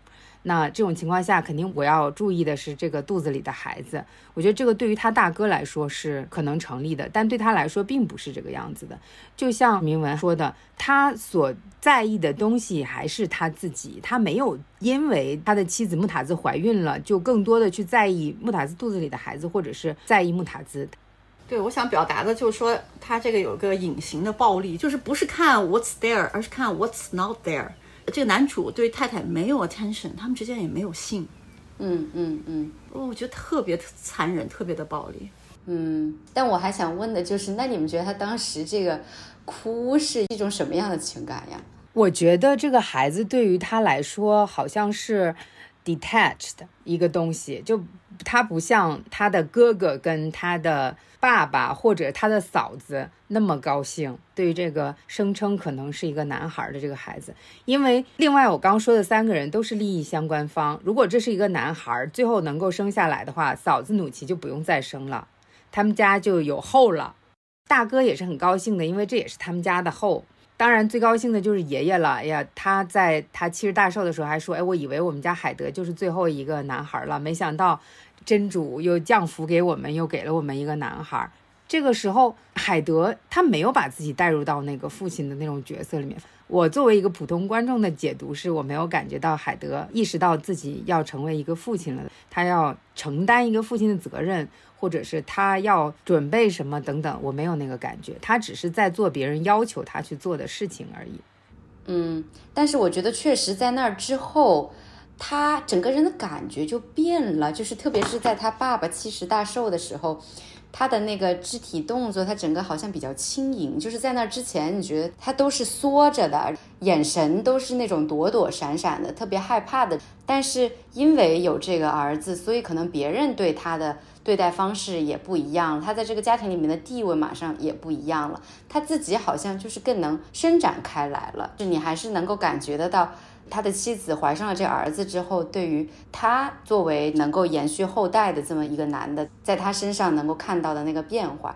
那这种情况下，肯定我要注意的是这个肚子里的孩子。我觉得这个对于他大哥来说是可能成立的，但对他来说并不是这个样子的。就像铭文说的，他所在意的东西还是他自己，他没有因为他的妻子穆塔兹怀孕了，就更多的去在意穆塔兹肚子里的孩子，或者是在意穆塔兹。对，我想表达的就是说，他这个有个隐形的暴力，就是不是看 what's there，而是看 what's not there。这个男主对太太没有 attention，他们之间也没有性，嗯嗯嗯，我觉得特别残忍，特别的暴力。嗯，但我还想问的就是，那你们觉得他当时这个哭是一种什么样的情感呀？我觉得这个孩子对于他来说好像是 detached 一个东西，就他不像他的哥哥跟他的。爸爸或者他的嫂子那么高兴，对于这个声称可能是一个男孩的这个孩子，因为另外我刚说的三个人都是利益相关方。如果这是一个男孩，最后能够生下来的话，嫂子努奇就不用再生了，他们家就有后了。大哥也是很高兴的，因为这也是他们家的后。当然最高兴的就是爷爷了。哎呀，他在他七十大寿的时候还说：“哎，我以为我们家海德就是最后一个男孩了，没想到。”真主又降福给我们，又给了我们一个男孩。这个时候，海德他没有把自己带入到那个父亲的那种角色里面。我作为一个普通观众的解读是，我没有感觉到海德意识到自己要成为一个父亲了，他要承担一个父亲的责任，或者是他要准备什么等等，我没有那个感觉。他只是在做别人要求他去做的事情而已。嗯，但是我觉得确实在那儿之后。他整个人的感觉就变了，就是特别是在他爸爸七十大寿的时候，他的那个肢体动作，他整个好像比较轻盈。就是在那之前，你觉得他都是缩着的，眼神都是那种躲躲闪闪的，特别害怕的。但是因为有这个儿子，所以可能别人对他的对待方式也不一样了，他在这个家庭里面的地位马上也不一样了。他自己好像就是更能伸展开来了，就你还是能够感觉得到。他的妻子怀上了这儿子之后，对于他作为能够延续后代的这么一个男的，在他身上能够看到的那个变化。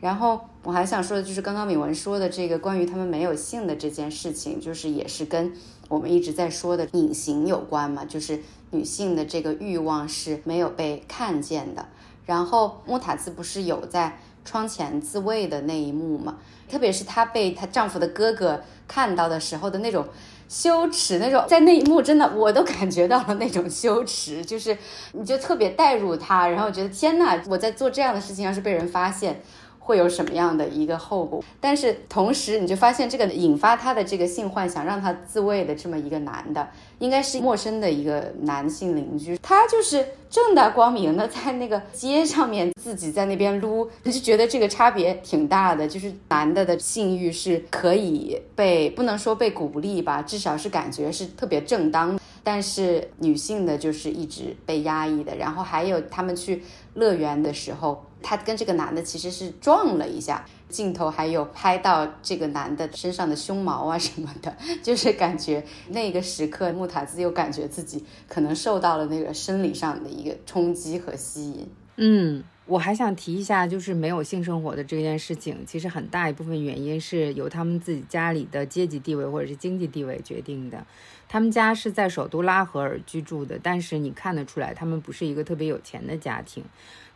然后我还想说的就是刚刚敏文说的这个关于他们没有性的这件事情，就是也是跟我们一直在说的隐形有关嘛，就是女性的这个欲望是没有被看见的。然后穆塔兹不是有在窗前自慰的那一幕吗？特别是她被她丈夫的哥哥看到的时候的那种。羞耻那种，在那一幕真的我都感觉到了那种羞耻，就是你就特别带入他，然后觉得天呐，我在做这样的事情，要是被人发现。会有什么样的一个后果？但是同时，你就发现这个引发他的这个性幻想，让他自慰的这么一个男的，应该是陌生的一个男性邻居。他就是正大光明的在那个街上面自己在那边撸，就觉得这个差别挺大的。就是男的的性欲是可以被不能说被鼓励吧，至少是感觉是特别正当。但是女性的就是一直被压抑的。然后还有他们去乐园的时候。他跟这个男的其实是撞了一下，镜头还有拍到这个男的身上的胸毛啊什么的，就是感觉那个时刻穆塔兹又感觉自己可能受到了那个生理上的一个冲击和吸引。嗯，我还想提一下，就是没有性生活的这件事情，其实很大一部分原因是由他们自己家里的阶级地位或者是经济地位决定的。他们家是在首都拉合尔居住的，但是你看得出来，他们不是一个特别有钱的家庭。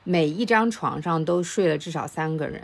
每一张床上都睡了至少三个人，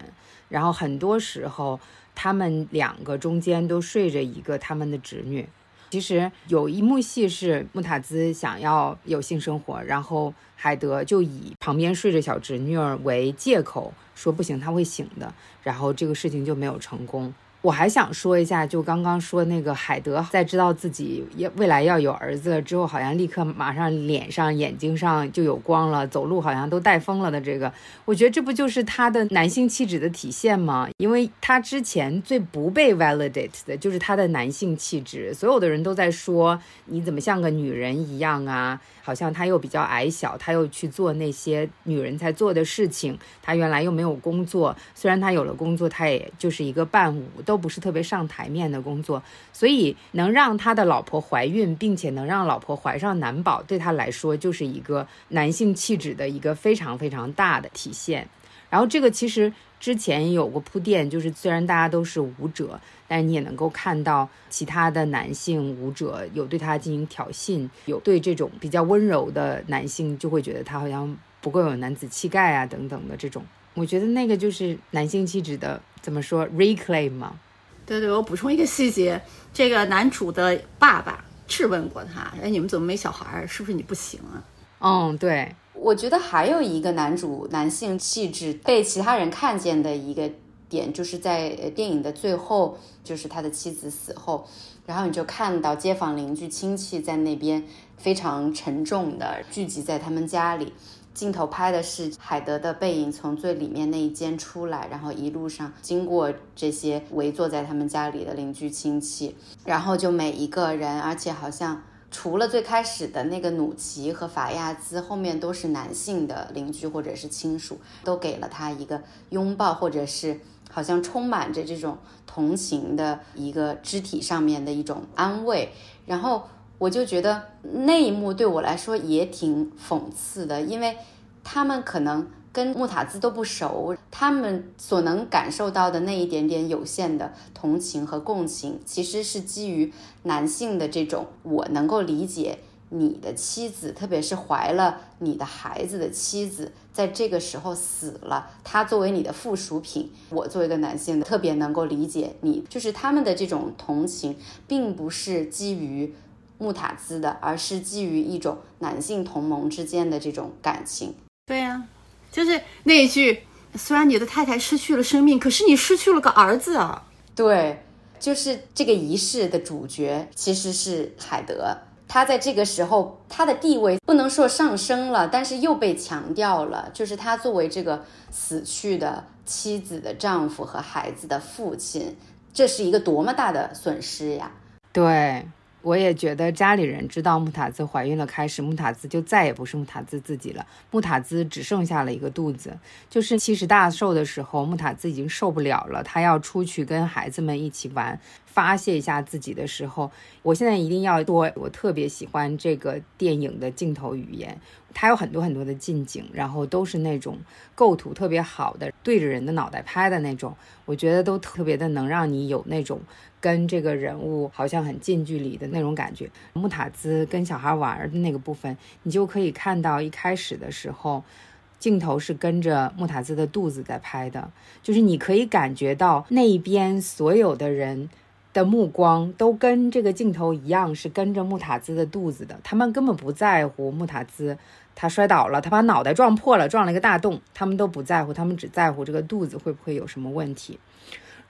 然后很多时候他们两个中间都睡着一个他们的侄女，其实有一幕戏是穆塔兹想要有性生活，然后海德就以旁边睡着小侄女儿为借口，说不行，他会醒的，然后这个事情就没有成功。我还想说一下，就刚刚说那个海德在知道自己也未来要有儿子了之后，好像立刻马上脸上、眼睛上就有光了，走路好像都带风了的这个，我觉得这不就是他的男性气质的体现吗？因为他之前最不被 validate 的就是他的男性气质，所有的人都在说你怎么像个女人一样啊。好像他又比较矮小，他又去做那些女人才做的事情。他原来又没有工作，虽然他有了工作，他也就是一个伴舞，都不是特别上台面的工作。所以能让他的老婆怀孕，并且能让老婆怀上男宝，对他来说就是一个男性气质的一个非常非常大的体现。然后这个其实。之前有过铺垫，就是虽然大家都是舞者，但是你也能够看到其他的男性舞者有对他进行挑衅，有对这种比较温柔的男性就会觉得他好像不够有男子气概啊等等的这种。我觉得那个就是男性气质的怎么说 reclaim 吗？对对，我补充一个细节，这个男主的爸爸质问过他，哎，你们怎么没小孩？是不是你不行啊？嗯，对。我觉得还有一个男主男性气质被其他人看见的一个点，就是在电影的最后，就是他的妻子死后，然后你就看到街坊邻居亲戚在那边非常沉重的聚集在他们家里，镜头拍的是海德的背影从最里面那一间出来，然后一路上经过这些围坐在他们家里的邻居亲戚，然后就每一个人，而且好像。除了最开始的那个努奇和法亚兹，后面都是男性的邻居或者是亲属，都给了他一个拥抱，或者是好像充满着这种同情的一个肢体上面的一种安慰。然后我就觉得那一幕对我来说也挺讽刺的，因为他们可能。跟穆塔兹都不熟，他们所能感受到的那一点点有限的同情和共情，其实是基于男性的这种我能够理解你的妻子，特别是怀了你的孩子的妻子，在这个时候死了，他作为你的附属品，我作为一个男性的特别能够理解你，就是他们的这种同情，并不是基于穆塔兹的，而是基于一种男性同盟之间的这种感情。对呀。就是那一句，虽然你的太太失去了生命，可是你失去了个儿子啊。对，就是这个仪式的主角其实是海德，他在这个时候他的地位不能说上升了，但是又被强调了，就是他作为这个死去的妻子的丈夫和孩子的父亲，这是一个多么大的损失呀！对。我也觉得家里人知道穆塔兹怀孕了，开始穆塔兹就再也不是穆塔兹自己了。穆塔兹只剩下了一个肚子。就是七十大寿的时候，穆塔兹已经受不了了，他要出去跟孩子们一起玩，发泄一下自己的时候，我现在一定要说，我特别喜欢这个电影的镜头语言。它有很多很多的近景，然后都是那种构图特别好的，对着人的脑袋拍的那种，我觉得都特别的能让你有那种跟这个人物好像很近距离的那种感觉。穆塔兹跟小孩玩的那个部分，你就可以看到一开始的时候，镜头是跟着穆塔兹的肚子在拍的，就是你可以感觉到那边所有的人。的目光都跟这个镜头一样，是跟着穆塔兹的肚子的。他们根本不在乎穆塔兹，他摔倒了，他把脑袋撞破了，撞了一个大洞，他们都不在乎，他们只在乎这个肚子会不会有什么问题。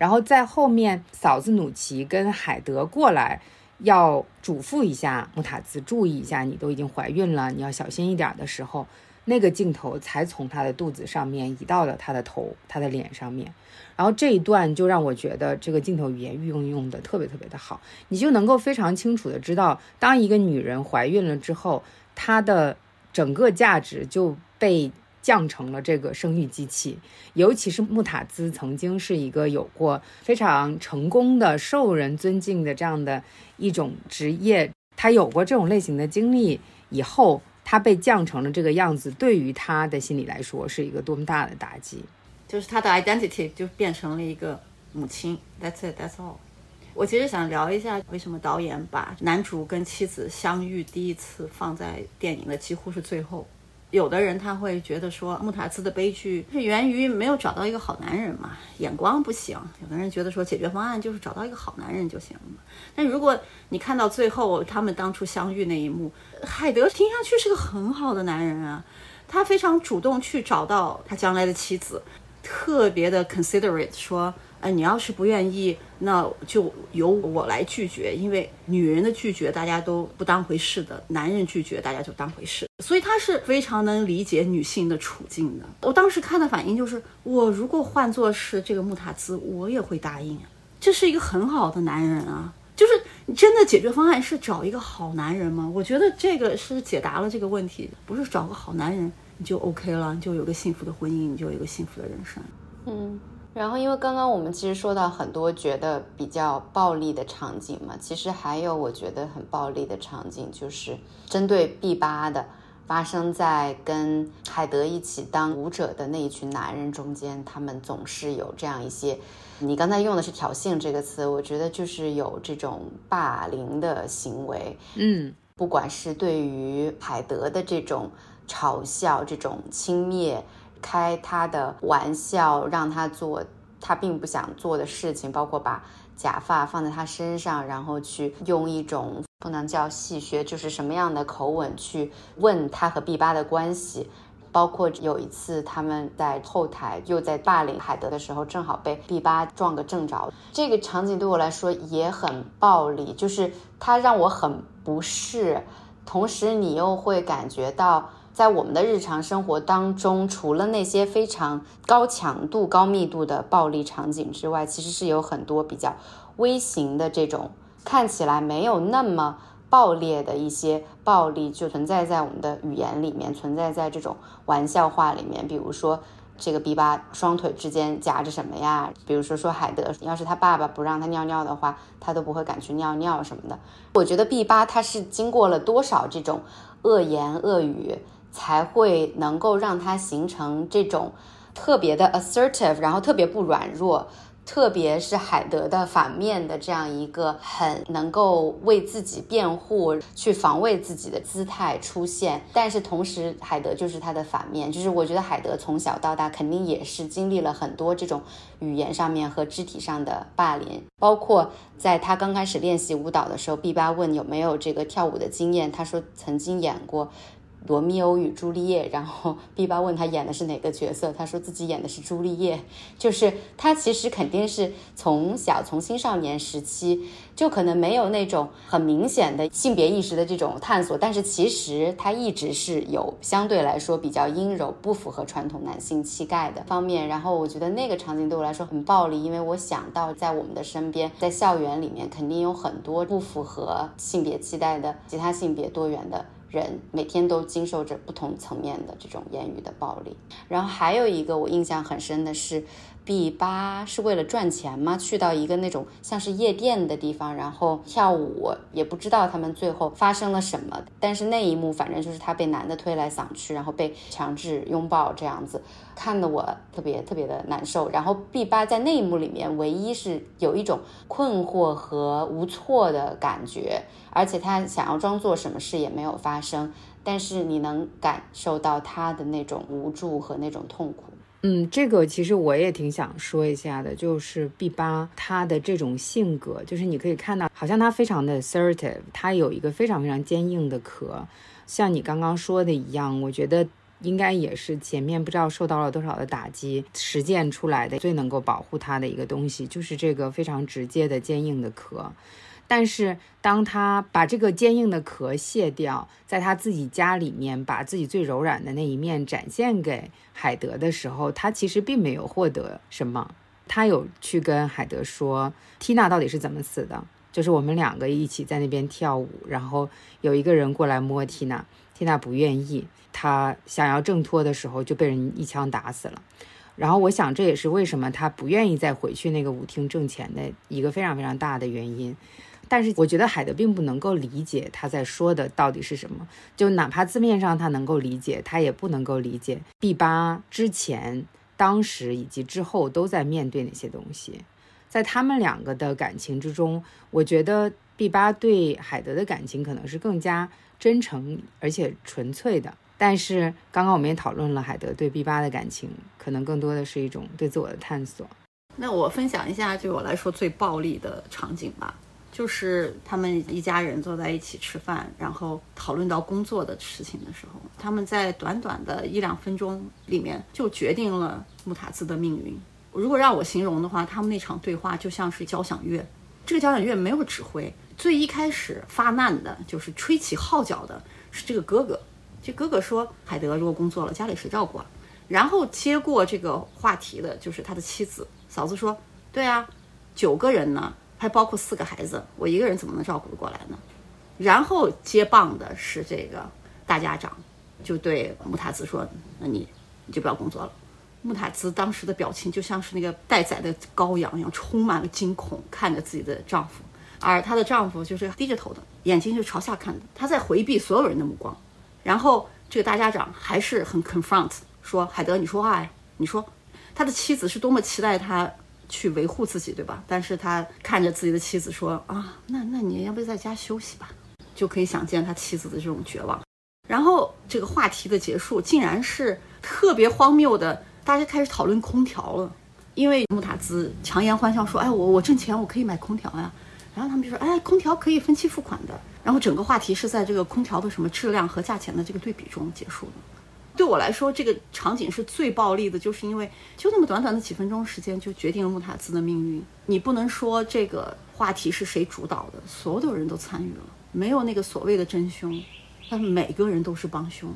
然后在后面，嫂子努奇跟海德过来，要嘱咐一下穆塔兹，注意一下，你都已经怀孕了，你要小心一点的时候。那个镜头才从他的肚子上面移到了他的头、他的脸上面，然后这一段就让我觉得这个镜头语言运用的特别特别的好，你就能够非常清楚的知道，当一个女人怀孕了之后，她的整个价值就被降成了这个生育机器。尤其是穆塔兹曾经是一个有过非常成功的、受人尊敬的这样的一种职业，他有过这种类型的经历以后。他被降成了这个样子，对于他的心理来说是一个多么大的打击，就是他的 identity 就变成了一个母亲。That's it, that's all。我其实想聊一下，为什么导演把男主跟妻子相遇第一次放在电影的几乎是最后，有的人他会觉得说，穆塔兹的悲剧是源于没有找到一个好男人嘛，眼光不行。有的人觉得说，解决方案就是找到一个好男人就行了嘛。但如果你看到最后他们当初相遇那一幕，海德听上去是个很好的男人啊，他非常主动去找到他将来的妻子，特别的 considerate 说。哎，你要是不愿意，那就由我来拒绝，因为女人的拒绝大家都不当回事的，男人拒绝大家就当回事，所以他是非常能理解女性的处境的。我当时看的反应就是，我如果换作是这个穆塔兹，我也会答应。这是一个很好的男人啊，就是真的解决方案是找一个好男人吗？我觉得这个是解答了这个问题，不是找个好男人你就 OK 了，你就有个幸福的婚姻，你就有一个幸福的人生。嗯。然后，因为刚刚我们其实说到很多觉得比较暴力的场景嘛，其实还有我觉得很暴力的场景，就是针对 B 八的，发生在跟海德一起当舞者的那一群男人中间，他们总是有这样一些，你刚才用的是挑衅这个词，我觉得就是有这种霸凌的行为，嗯，不管是对于海德的这种嘲笑、这种轻蔑。开他的玩笑，让他做他并不想做的事情，包括把假发放在他身上，然后去用一种不能叫戏谑，就是什么样的口吻去问他和 B 八的关系。包括有一次他们在后台又在霸凌海德的时候，正好被 B 八撞个正着。这个场景对我来说也很暴力，就是他让我很不适，同时你又会感觉到。在我们的日常生活当中，除了那些非常高强度、高密度的暴力场景之外，其实是有很多比较微型的这种看起来没有那么暴烈的一些暴力，就存在在我们的语言里面，存在在这种玩笑话里面。比如说，这个 B 八双腿之间夹着什么呀？比如说说海德，要是他爸爸不让他尿尿的话，他都不会敢去尿尿什么的。我觉得 B 八他是经过了多少这种恶言恶语。才会能够让他形成这种特别的 assertive，然后特别不软弱，特别是海德的反面的这样一个很能够为自己辩护、去防卫自己的姿态出现。但是同时，海德就是他的反面，就是我觉得海德从小到大肯定也是经历了很多这种语言上面和肢体上的霸凌，包括在他刚开始练习舞蹈的时候，B 八问有没有这个跳舞的经验，他说曾经演过。罗密欧与朱丽叶，然后 B 八问他演的是哪个角色，他说自己演的是朱丽叶，就是他其实肯定是从小从青少年时期就可能没有那种很明显的性别意识的这种探索，但是其实他一直是有相对来说比较阴柔、不符合传统男性气概的方面。然后我觉得那个场景对我来说很暴力，因为我想到在我们的身边，在校园里面肯定有很多不符合性别期待的其他性别多元的。人每天都经受着不同层面的这种言语的暴力，然后还有一个我印象很深的是。B 八是为了赚钱吗？去到一个那种像是夜店的地方，然后跳舞，也不知道他们最后发生了什么。但是那一幕，反正就是他被男的推来搡去，然后被强制拥抱这样子，看得我特别特别的难受。然后 B 八在那一幕里面，唯一是有一种困惑和无措的感觉，而且他想要装作什么事也没有发生，但是你能感受到他的那种无助和那种痛苦。嗯，这个其实我也挺想说一下的，就是 B 八他的这种性格，就是你可以看到，好像他非常的 assertive，他有一个非常非常坚硬的壳，像你刚刚说的一样，我觉得应该也是前面不知道受到了多少的打击，实践出来的最能够保护他的一个东西，就是这个非常直接的坚硬的壳。但是，当他把这个坚硬的壳卸掉，在他自己家里面把自己最柔软的那一面展现给海德的时候，他其实并没有获得什么。他有去跟海德说缇娜到底是怎么死的，就是我们两个一起在那边跳舞，然后有一个人过来摸缇娜，缇娜不愿意，他想要挣脱的时候就被人一枪打死了。然后我想这也是为什么他不愿意再回去那个舞厅挣钱的一个非常非常大的原因。但是我觉得海德并不能够理解他在说的到底是什么，就哪怕字面上他能够理解，他也不能够理解 B 八之前、当时以及之后都在面对哪些东西。在他们两个的感情之中，我觉得 B 八对海德的感情可能是更加真诚而且纯粹的。但是刚刚我们也讨论了海德对 B 八的感情，可能更多的是一种对自我的探索。那我分享一下对我来说最暴力的场景吧，就是他们一家人坐在一起吃饭，然后讨论到工作的事情的时候，他们在短短的一两分钟里面就决定了穆塔兹的命运。如果让我形容的话，他们那场对话就像是交响乐，这个交响乐没有指挥，最一开始发难的就是吹起号角的是这个哥哥。这哥哥说：“海德如果工作了，家里谁照顾啊？”然后接过这个话题的就是他的妻子。嫂子说：“对啊，九个人呢，还包括四个孩子，我一个人怎么能照顾得过来呢？”然后接棒的是这个大家长，就对穆塔兹说：“那你你就不要工作了。”穆塔兹当时的表情就像是那个待宰的羔羊一样，充满了惊恐，看着自己的丈夫，而她的丈夫就是低着头的，眼睛是朝下看的，他在回避所有人的目光。然后这个大家长还是很 confront 说：“海德，你说话呀，你说。”他的妻子是多么期待他去维护自己，对吧？但是他看着自己的妻子说：“啊，那那你要不在家休息吧？”就可以想见他妻子的这种绝望。然后这个话题的结束，竟然是特别荒谬的，大家开始讨论空调了。因为穆塔兹强颜欢笑说：“哎，我我挣钱，我可以买空调呀。”然后他们就说：“哎，空调可以分期付款的。”然后整个话题是在这个空调的什么质量和价钱的这个对比中结束的。对我来说，这个场景是最暴力的，就是因为就那么短短的几分钟时间，就决定了穆塔兹的命运。你不能说这个话题是谁主导的，所有人都参与了，没有那个所谓的真凶，但每个人都是帮凶。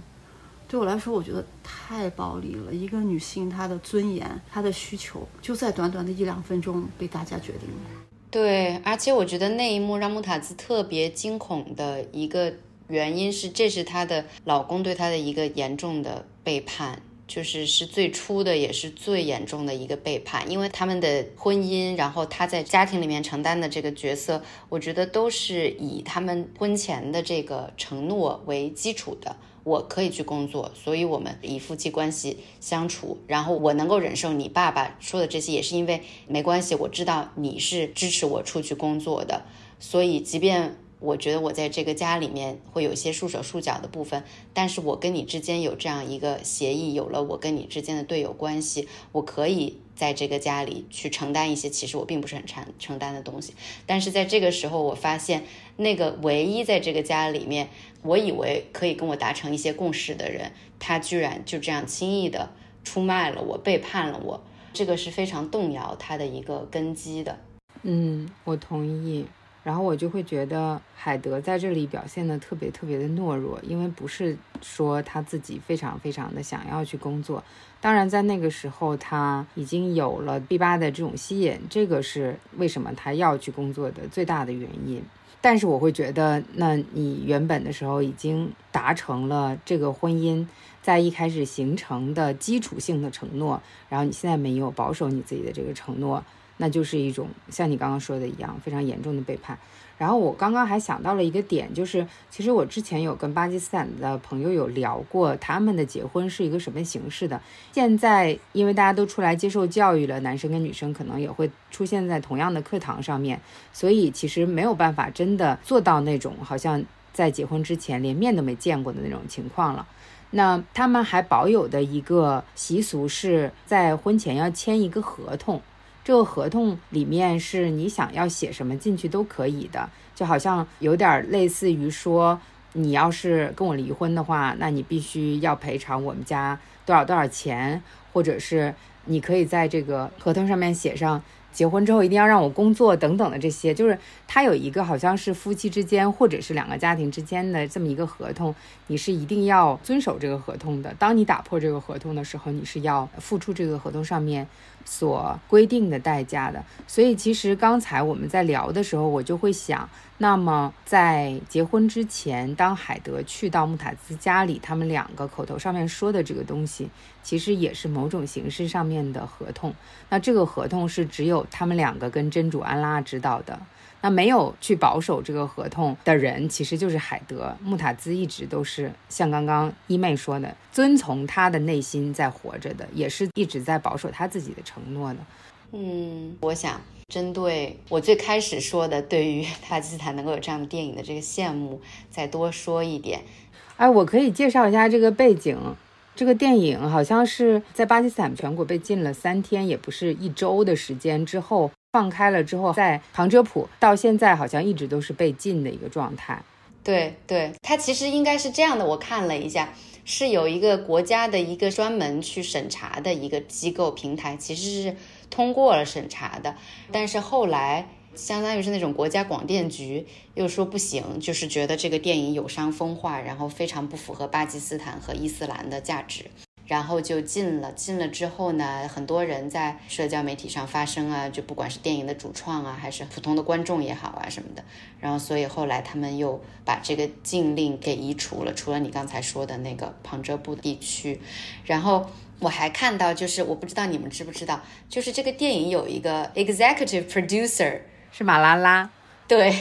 对我来说，我觉得太暴力了。一个女性，她的尊严、她的需求，就在短短的一两分钟被大家决定了。对，而且我觉得那一幕让穆塔兹特别惊恐的一个。原因是，这是她的老公对她的一个严重的背叛，就是是最初的，也是最严重的一个背叛。因为他们的婚姻，然后她在家庭里面承担的这个角色，我觉得都是以他们婚前的这个承诺为基础的。我可以去工作，所以我们以夫妻关系相处，然后我能够忍受你爸爸说的这些，也是因为没关系，我知道你是支持我出去工作的，所以即便。我觉得我在这个家里面会有一些束手束脚的部分，但是我跟你之间有这样一个协议，有了我跟你之间的队友关系，我可以在这个家里去承担一些其实我并不是很承承担的东西。但是在这个时候，我发现那个唯一在这个家里面，我以为可以跟我达成一些共识的人，他居然就这样轻易的出卖了我，背叛了我，这个是非常动摇他的一个根基的。嗯，我同意。然后我就会觉得海德在这里表现的特别特别的懦弱，因为不是说他自己非常非常的想要去工作。当然，在那个时候他已经有了 B 八的这种吸引，这个是为什么他要去工作的最大的原因。但是我会觉得，那你原本的时候已经达成了这个婚姻在一开始形成的基础性的承诺，然后你现在没有保守你自己的这个承诺。那就是一种像你刚刚说的一样非常严重的背叛。然后我刚刚还想到了一个点，就是其实我之前有跟巴基斯坦的朋友有聊过，他们的结婚是一个什么形式的。现在因为大家都出来接受教育了，男生跟女生可能也会出现在同样的课堂上面，所以其实没有办法真的做到那种好像在结婚之前连面都没见过的那种情况了。那他们还保有的一个习俗是在婚前要签一个合同。这个合同里面是你想要写什么进去都可以的，就好像有点类似于说，你要是跟我离婚的话，那你必须要赔偿我们家多少多少钱，或者是你可以在这个合同上面写上。结婚之后一定要让我工作等等的这些，就是他有一个好像是夫妻之间或者是两个家庭之间的这么一个合同，你是一定要遵守这个合同的。当你打破这个合同的时候，你是要付出这个合同上面所规定的代价的。所以其实刚才我们在聊的时候，我就会想。那么，在结婚之前，当海德去到穆塔兹家里，他们两个口头上面说的这个东西，其实也是某种形式上面的合同。那这个合同是只有他们两个跟真主安拉知道的。那没有去保守这个合同的人，其实就是海德。穆塔兹一直都是像刚刚一妹说的，遵从他的内心在活着的，也是一直在保守他自己的承诺的。嗯，我想。针对我最开始说的，对于 巴基斯坦能够有这样的电影的这个羡慕，再多说一点。哎，我可以介绍一下这个背景。这个电影好像是在巴基斯坦全国被禁了三天，也不是一周的时间之后放开了之后，在旁遮普到现在好像一直都是被禁的一个状态。对对，它其实应该是这样的。我看了一下，是有一个国家的一个专门去审查的一个机构平台，其实是通过了审查的，但是后来。相当于是那种国家广电局又说不行，就是觉得这个电影有伤风化，然后非常不符合巴基斯坦和伊斯兰的价值，然后就禁了。禁了之后呢，很多人在社交媒体上发声啊，就不管是电影的主创啊，还是普通的观众也好啊什么的。然后所以后来他们又把这个禁令给移除了，除了你刚才说的那个旁遮布地区。然后我还看到，就是我不知道你们知不知道，就是这个电影有一个 executive producer。是马拉拉，对。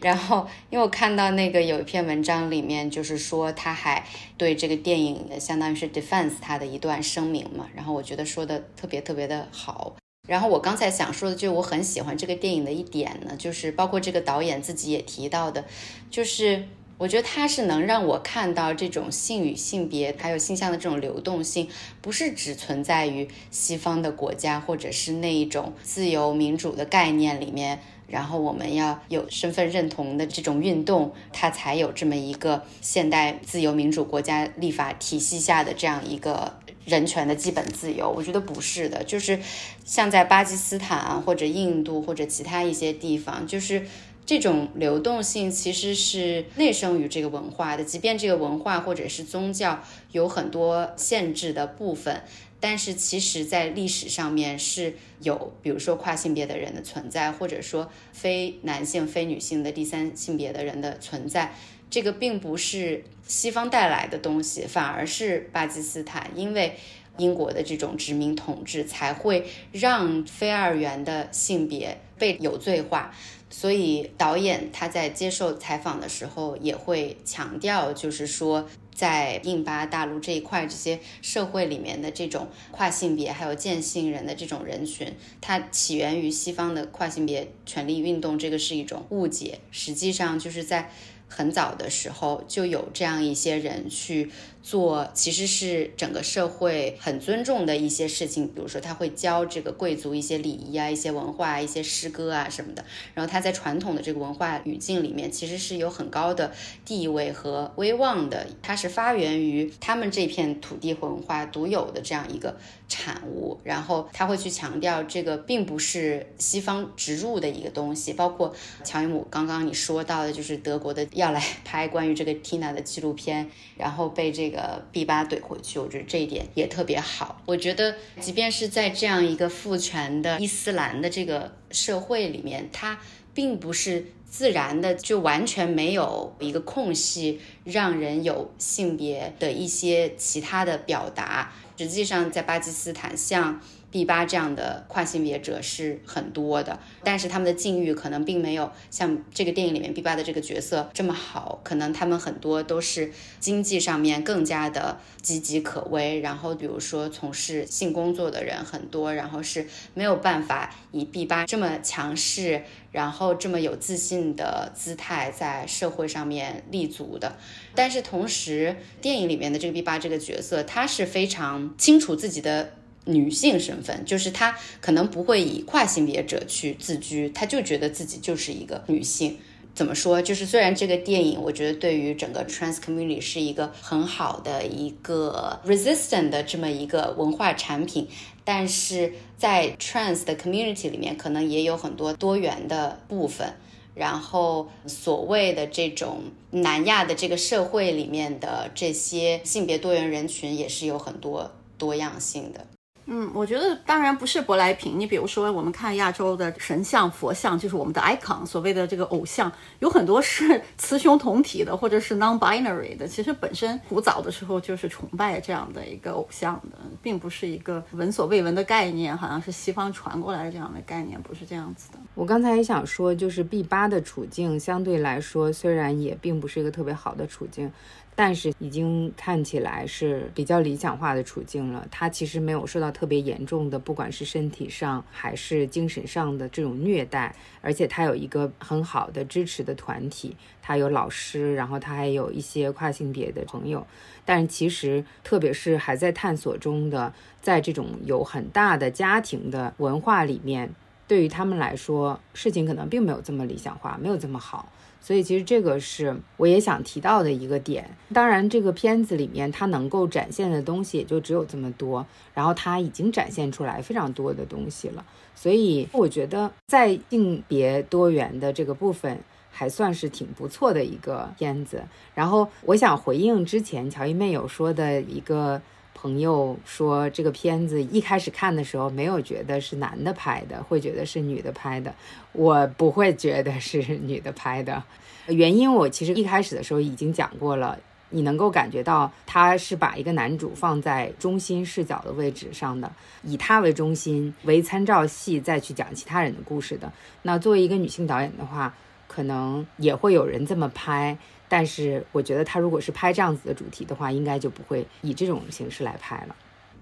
然后，因为我看到那个有一篇文章里面，就是说他还对这个电影相当于是 defense 他的一段声明嘛。然后我觉得说的特别特别的好。然后我刚才想说的，就我很喜欢这个电影的一点呢，就是包括这个导演自己也提到的，就是我觉得他是能让我看到这种性与性别还有性向的这种流动性，不是只存在于西方的国家或者是那一种自由民主的概念里面。然后我们要有身份认同的这种运动，它才有这么一个现代自由民主国家立法体系下的这样一个人权的基本自由。我觉得不是的，就是像在巴基斯坦或者印度或者其他一些地方，就是这种流动性其实是内生于这个文化的，即便这个文化或者是宗教有很多限制的部分。但是其实，在历史上面是有，比如说跨性别的人的存在，或者说非男性、非女性的第三性别的人的存在，这个并不是西方带来的东西，反而是巴基斯坦因为英国的这种殖民统治，才会让非二元的性别被有罪化。所以导演他在接受采访的时候也会强调，就是说。在印巴大陆这一块，这些社会里面的这种跨性别还有渐性人的这种人群，它起源于西方的跨性别权利运动，这个是一种误解。实际上，就是在很早的时候就有这样一些人去。做其实是整个社会很尊重的一些事情，比如说他会教这个贵族一些礼仪啊、一些文化、一些诗歌啊什么的。然后他在传统的这个文化语境里面，其实是有很高的地位和威望的。它是发源于他们这片土地文化独有的这样一个产物。然后他会去强调，这个并不是西方植入的一个东西。包括乔伊姆刚刚你说到的，就是德国的要来拍关于这个 Tina 的纪录片，然后被这。个个 B 八怼回去，我觉得这一点也特别好。我觉得，即便是在这样一个父权的伊斯兰的这个社会里面，它并不是自然的就完全没有一个空隙，让人有性别的一些其他的表达。实际上，在巴基斯坦，像 B 八这样的跨性别者是很多的，但是他们的境遇可能并没有像这个电影里面 B 八的这个角色这么好。可能他们很多都是经济上面更加的岌岌可危，然后比如说从事性工作的人很多，然后是没有办法以 B 八这么强势，然后这么有自信的姿态在社会上面立足的。但是同时，电影里面的这个 B 八这个角色，他是非常清楚自己的。女性身份，就是她可能不会以跨性别者去自居，她就觉得自己就是一个女性。怎么说？就是虽然这个电影，我觉得对于整个 trans community 是一个很好的一个 resistant 的这么一个文化产品，但是在 trans 的 community 里面，可能也有很多多元的部分。然后所谓的这种南亚的这个社会里面的这些性别多元人群，也是有很多多样性的。嗯，我觉得当然不是舶来品。你比如说，我们看亚洲的神像、佛像，就是我们的 icon，所谓的这个偶像，有很多是雌雄同体的，或者是 non-binary 的。其实本身古早的时候就是崇拜这样的一个偶像的，并不是一个闻所未闻的概念，好像是西方传过来的这样的概念，不是这样子的。我刚才也想说，就是 B 八的处境相对来说，虽然也并不是一个特别好的处境。但是已经看起来是比较理想化的处境了。他其实没有受到特别严重的，不管是身体上还是精神上的这种虐待，而且他有一个很好的支持的团体，他有老师，然后他还有一些跨性别的朋友。但其实，特别是还在探索中的，在这种有很大的家庭的文化里面，对于他们来说，事情可能并没有这么理想化，没有这么好。所以其实这个是我也想提到的一个点。当然，这个片子里面它能够展现的东西也就只有这么多，然后它已经展现出来非常多的东西了。所以我觉得在性别多元的这个部分还算是挺不错的一个片子。然后我想回应之前乔一妹有说的一个。朋友说，这个片子一开始看的时候没有觉得是男的拍的，会觉得是女的拍的。我不会觉得是 女的拍的，原因我其实一开始的时候已经讲过了。你能够感觉到他是把一个男主放在中心视角的位置上的，以他为中心为参照系再去讲其他人的故事的。那作为一个女性导演的话，可能也会有人这么拍。但是我觉得他如果是拍这样子的主题的话，应该就不会以这种形式来拍了。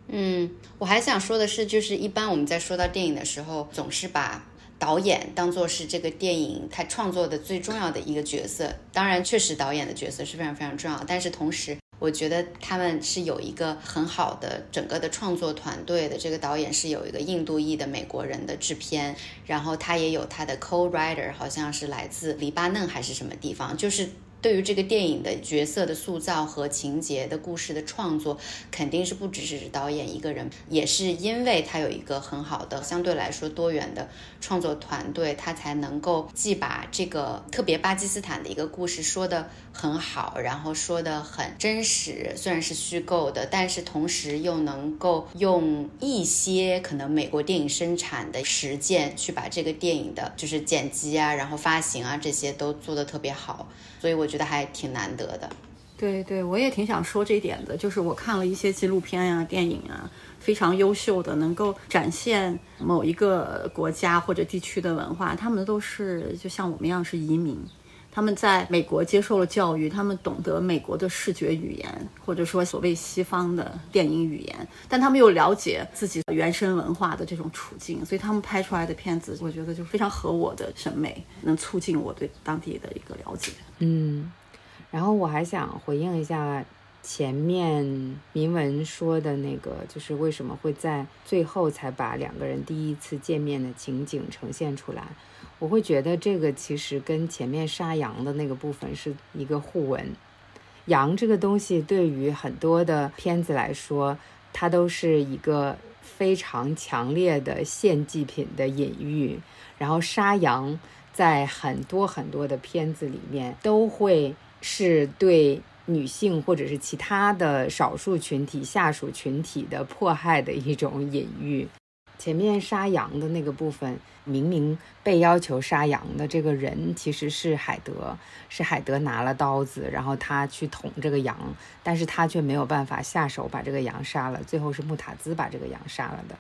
嗯，我还想说的是，就是一般我们在说到电影的时候，总是把导演当做是这个电影他创作的最重要的一个角色。当然，确实导演的角色是非常非常重要，但是同时，我觉得他们是有一个很好的整个的创作团队的。这个导演是有一个印度裔的美国人的制片，然后他也有他的 co-writer，好像是来自黎巴嫩还是什么地方，就是。对于这个电影的角色的塑造和情节的故事的创作，肯定是不只是导演一个人，也是因为他有一个很好的相对来说多元的创作团队，他才能够既把这个特别巴基斯坦的一个故事说的很好，然后说的很真实，虽然是虚构的，但是同时又能够用一些可能美国电影生产的实践去把这个电影的就是剪辑啊，然后发行啊这些都做得特别好。所以我觉得还挺难得的，对对，我也挺想说这一点的。就是我看了一些纪录片呀、电影啊，非常优秀的，能够展现某一个国家或者地区的文化。他们都是就像我们一样是移民，他们在美国接受了教育，他们懂得美国的视觉语言，或者说所谓西方的电影语言，但他们又了解自己原生文化的这种处境，所以他们拍出来的片子，我觉得就非常合我的审美，能促进我对当地的一个了解。嗯，然后我还想回应一下前面铭文说的那个，就是为什么会在最后才把两个人第一次见面的情景呈现出来。我会觉得这个其实跟前面杀羊的那个部分是一个互文。羊这个东西对于很多的片子来说，它都是一个非常强烈的献祭品的隐喻，然后杀羊。在很多很多的片子里面，都会是对女性或者是其他的少数群体、下属群体的迫害的一种隐喻。前面杀羊的那个部分，明明被要求杀羊的这个人其实是海德，是海德拿了刀子，然后他去捅这个羊，但是他却没有办法下手把这个羊杀了，最后是穆塔兹把这个羊杀了的。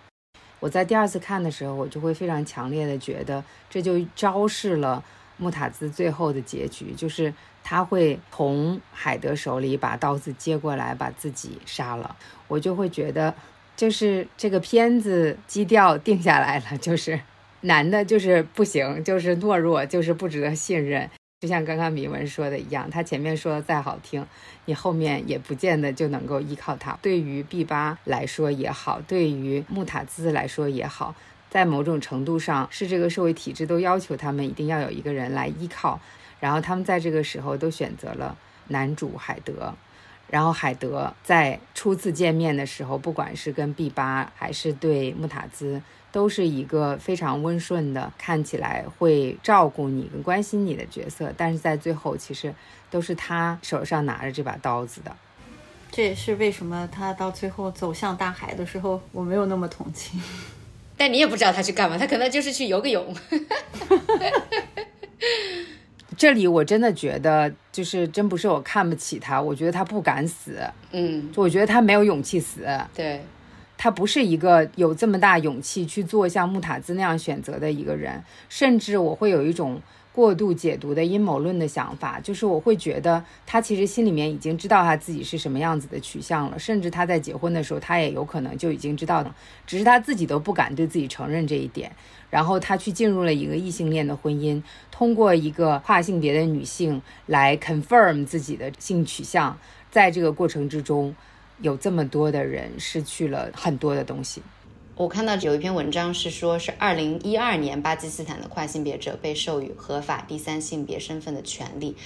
我在第二次看的时候，我就会非常强烈的觉得，这就昭示了穆塔兹最后的结局，就是他会从海德手里把刀子接过来，把自己杀了。我就会觉得，就是这个片子基调定下来了，就是男的就是不行，就是懦弱，就是不值得信任。就像刚刚铭文说的一样，他前面说的再好听，你后面也不见得就能够依靠他。对于 B 八来说也好，对于穆塔兹来说也好，在某种程度上是这个社会体制都要求他们一定要有一个人来依靠，然后他们在这个时候都选择了男主海德。然后海德在初次见面的时候，不管是跟 B 八还是对穆塔兹。都是一个非常温顺的，看起来会照顾你、跟关心你的角色，但是在最后，其实都是他手上拿着这把刀子的。这也是为什么他到最后走向大海的时候，我没有那么同情。但你也不知道他去干嘛，他可能就是去游个泳。这里我真的觉得，就是真不是我看不起他，我觉得他不敢死。嗯，就我觉得他没有勇气死。对。他不是一个有这么大勇气去做像穆塔兹那样选择的一个人，甚至我会有一种。过度解读的阴谋论的想法，就是我会觉得他其实心里面已经知道他自己是什么样子的取向了，甚至他在结婚的时候，他也有可能就已经知道的，只是他自己都不敢对自己承认这一点。然后他去进入了一个异性恋的婚姻，通过一个跨性别的女性来 confirm 自己的性取向，在这个过程之中，有这么多的人失去了很多的东西。我看到有一篇文章是说，是二零一二年巴基斯坦的跨性别者被授予合法第三性别身份的权利。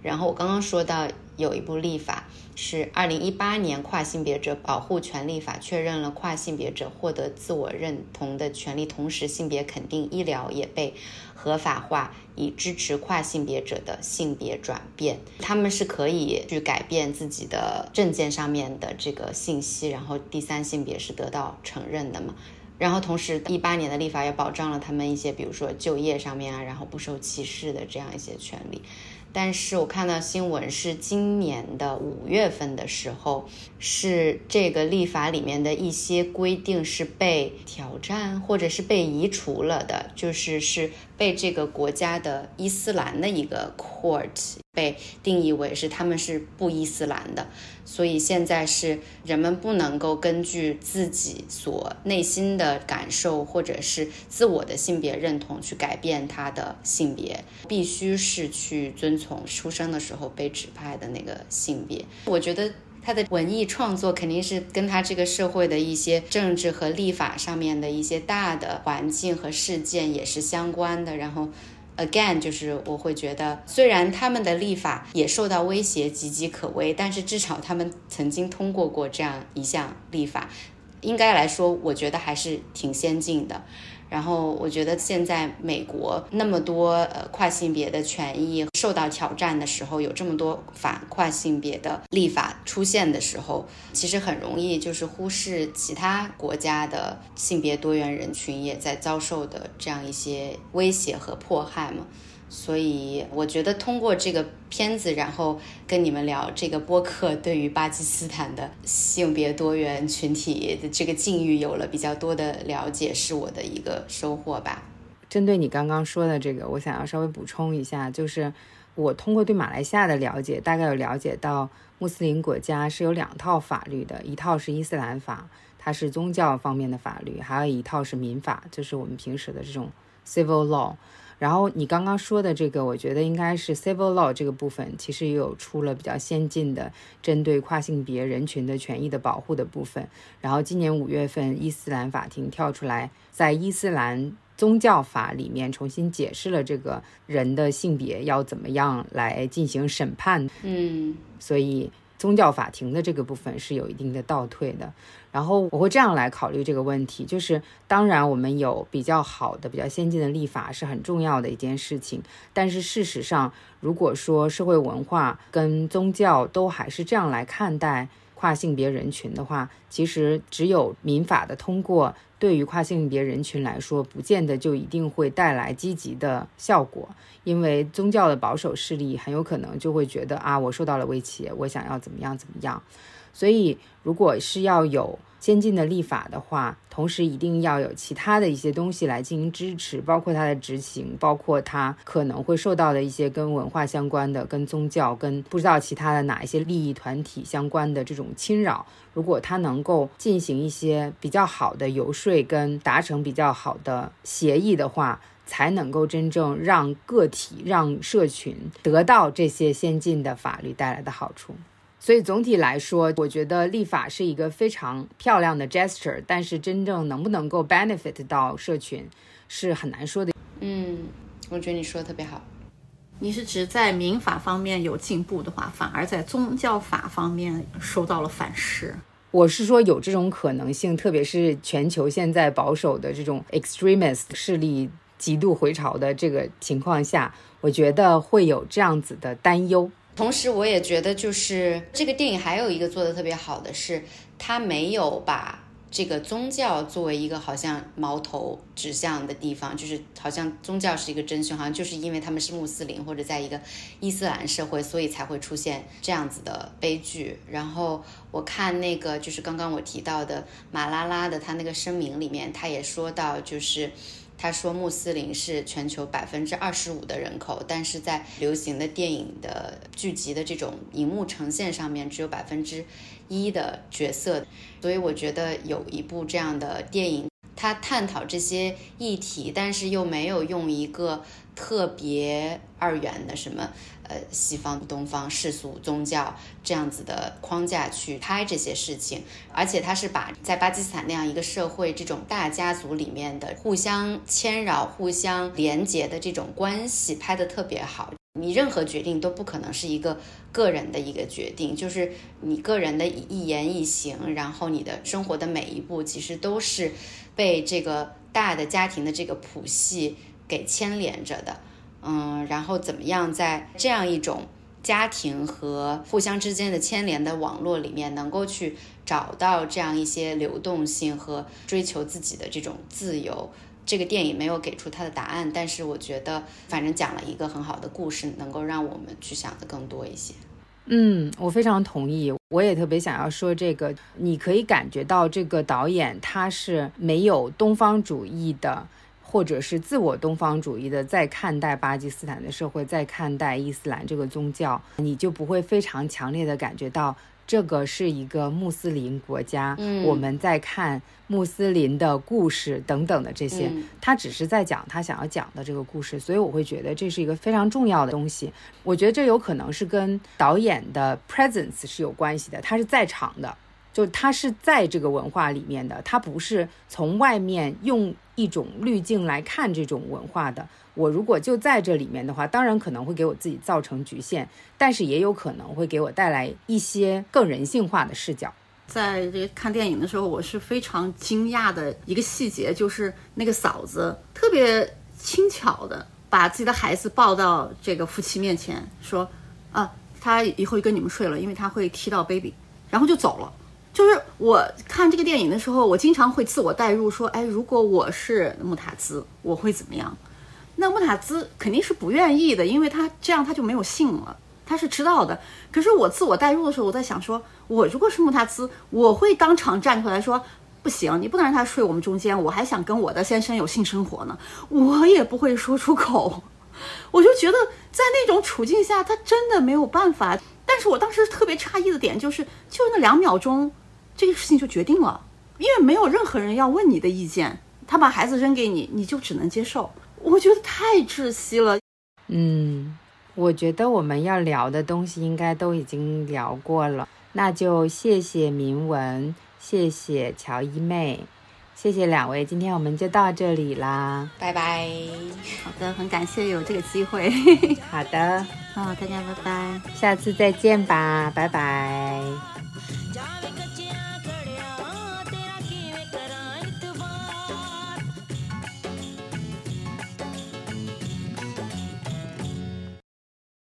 然后我刚刚说到有一部立法是二零一八年跨性别者保护权利法，确认了跨性别者获得自我认同的权利，同时性别肯定医疗也被。合法化以支持跨性别者的性别转变，他们是可以去改变自己的证件上面的这个信息，然后第三性别是得到承认的嘛？然后同时，一八年的立法也保障了他们一些，比如说就业上面啊，然后不受歧视的这样一些权利。但是我看到新闻是今年的五月份的时候，是这个立法里面的一些规定是被挑战或者是被移除了的，就是是被这个国家的伊斯兰的一个 court 被定义为是他们是不伊斯兰的。所以现在是人们不能够根据自己所内心的感受或者是自我的性别认同去改变他的性别，必须是去遵从出生的时候被指派的那个性别。我觉得他的文艺创作肯定是跟他这个社会的一些政治和立法上面的一些大的环境和事件也是相关的。然后。Again，就是我会觉得，虽然他们的立法也受到威胁，岌岌可危，但是至少他们曾经通过过这样一项立法，应该来说，我觉得还是挺先进的。然后我觉得现在美国那么多呃跨性别的权益受到挑战的时候，有这么多反跨性别的立法出现的时候，其实很容易就是忽视其他国家的性别多元人群也在遭受的这样一些威胁和迫害嘛。所以我觉得通过这个片子，然后跟你们聊这个播客，对于巴基斯坦的性别多元群体的这个境遇有了比较多的了解，是我的一个收获吧。针对你刚刚说的这个，我想要稍微补充一下，就是我通过对马来西亚的了解，大概有了解到穆斯林国家是有两套法律的，一套是伊斯兰法，它是宗教方面的法律，还有一套是民法，就是我们平时的这种 civil law。然后你刚刚说的这个，我觉得应该是 civil law 这个部分，其实也有出了比较先进的针对跨性别人群的权益的保护的部分。然后今年五月份，伊斯兰法庭跳出来，在伊斯兰宗教法里面重新解释了这个人的性别要怎么样来进行审判。嗯，所以宗教法庭的这个部分是有一定的倒退的。然后我会这样来考虑这个问题，就是当然我们有比较好的、比较先进的立法是很重要的一件事情，但是事实上，如果说社会文化跟宗教都还是这样来看待跨性别人群的话，其实只有民法的通过，对于跨性别人群来说，不见得就一定会带来积极的效果，因为宗教的保守势力很有可能就会觉得啊，我受到了威胁，我想要怎么样怎么样。所以，如果是要有先进的立法的话，同时一定要有其他的一些东西来进行支持，包括它的执行，包括它可能会受到的一些跟文化相关的、跟宗教、跟不知道其他的哪一些利益团体相关的这种侵扰。如果它能够进行一些比较好的游说，跟达成比较好的协议的话，才能够真正让个体、让社群得到这些先进的法律带来的好处。所以总体来说，我觉得立法是一个非常漂亮的 gesture，但是真正能不能够 benefit 到社群，是很难说的。嗯，我觉得你说的特别好。你是指在民法方面有进步的话，反而在宗教法方面受到了反噬？我是说有这种可能性，特别是全球现在保守的这种 extremist 势力极度回潮的这个情况下，我觉得会有这样子的担忧。同时，我也觉得，就是这个电影还有一个做的特别好的是，他没有把这个宗教作为一个好像矛头指向的地方，就是好像宗教是一个真凶，好像就是因为他们是穆斯林或者在一个伊斯兰社会，所以才会出现这样子的悲剧。然后我看那个就是刚刚我提到的马拉拉的他那个声明里面，他也说到，就是他说穆斯林是全球百分之二十五的人口，但是在流行的电影的剧集的这种荧幕呈现上面，只有百分之一的角色。所以我觉得有一部这样的电影，它探讨这些议题，但是又没有用一个特别二元的什么呃西方、东方、世俗、宗教这样子的框架去拍这些事情，而且他是把在巴基斯坦那样一个社会这种大家族里面的互相牵扰、互相连结的这种关系拍得特别好。你任何决定都不可能是一个个人的一个决定，就是你个人的一言一行，然后你的生活的每一步，其实都是被这个大的家庭的这个谱系给牵连着的。嗯，然后怎么样在这样一种家庭和互相之间的牵连的网络里面，能够去找到这样一些流动性和追求自己的这种自由？这个电影没有给出它的答案，但是我觉得，反正讲了一个很好的故事，能够让我们去想的更多一些。嗯，我非常同意，我也特别想要说这个，你可以感觉到这个导演他是没有东方主义的，或者是自我东方主义的，在看待巴基斯坦的社会，在看待伊斯兰这个宗教，你就不会非常强烈的感觉到。这个是一个穆斯林国家，嗯，我们在看穆斯林的故事等等的这些，他只是在讲他想要讲的这个故事，所以我会觉得这是一个非常重要的东西。我觉得这有可能是跟导演的 presence 是有关系的，他是在场的，就他是在这个文化里面的，他不是从外面用一种滤镜来看这种文化的。我如果就在这里面的话，当然可能会给我自己造成局限，但是也有可能会给我带来一些更人性化的视角。在这个看电影的时候，我是非常惊讶的一个细节，就是那个嫂子特别轻巧的把自己的孩子抱到这个夫妻面前，说：“啊，他以后就跟你们睡了，因为他会踢到 baby。”然后就走了。就是我看这个电影的时候，我经常会自我代入，说：“哎，如果我是穆塔兹，我会怎么样？”那穆塔兹肯定是不愿意的，因为他这样他就没有姓了，他是知道的。可是我自我代入的时候，我在想说，我如果是穆塔兹，我会当场站出来说，不行，你不能让他睡我们中间，我还想跟我的先生有性生活呢。我也不会说出口，我就觉得在那种处境下，他真的没有办法。但是我当时特别诧异的点就是，就那两秒钟，这个事情就决定了，因为没有任何人要问你的意见，他把孩子扔给你，你就只能接受。我觉得太窒息了。嗯，我觉得我们要聊的东西应该都已经聊过了，那就谢谢明文，谢谢乔一妹，谢谢两位，今天我们就到这里啦，拜拜。好的，很感谢有这个机会。好的，好，大家拜拜，下次再见吧，拜拜。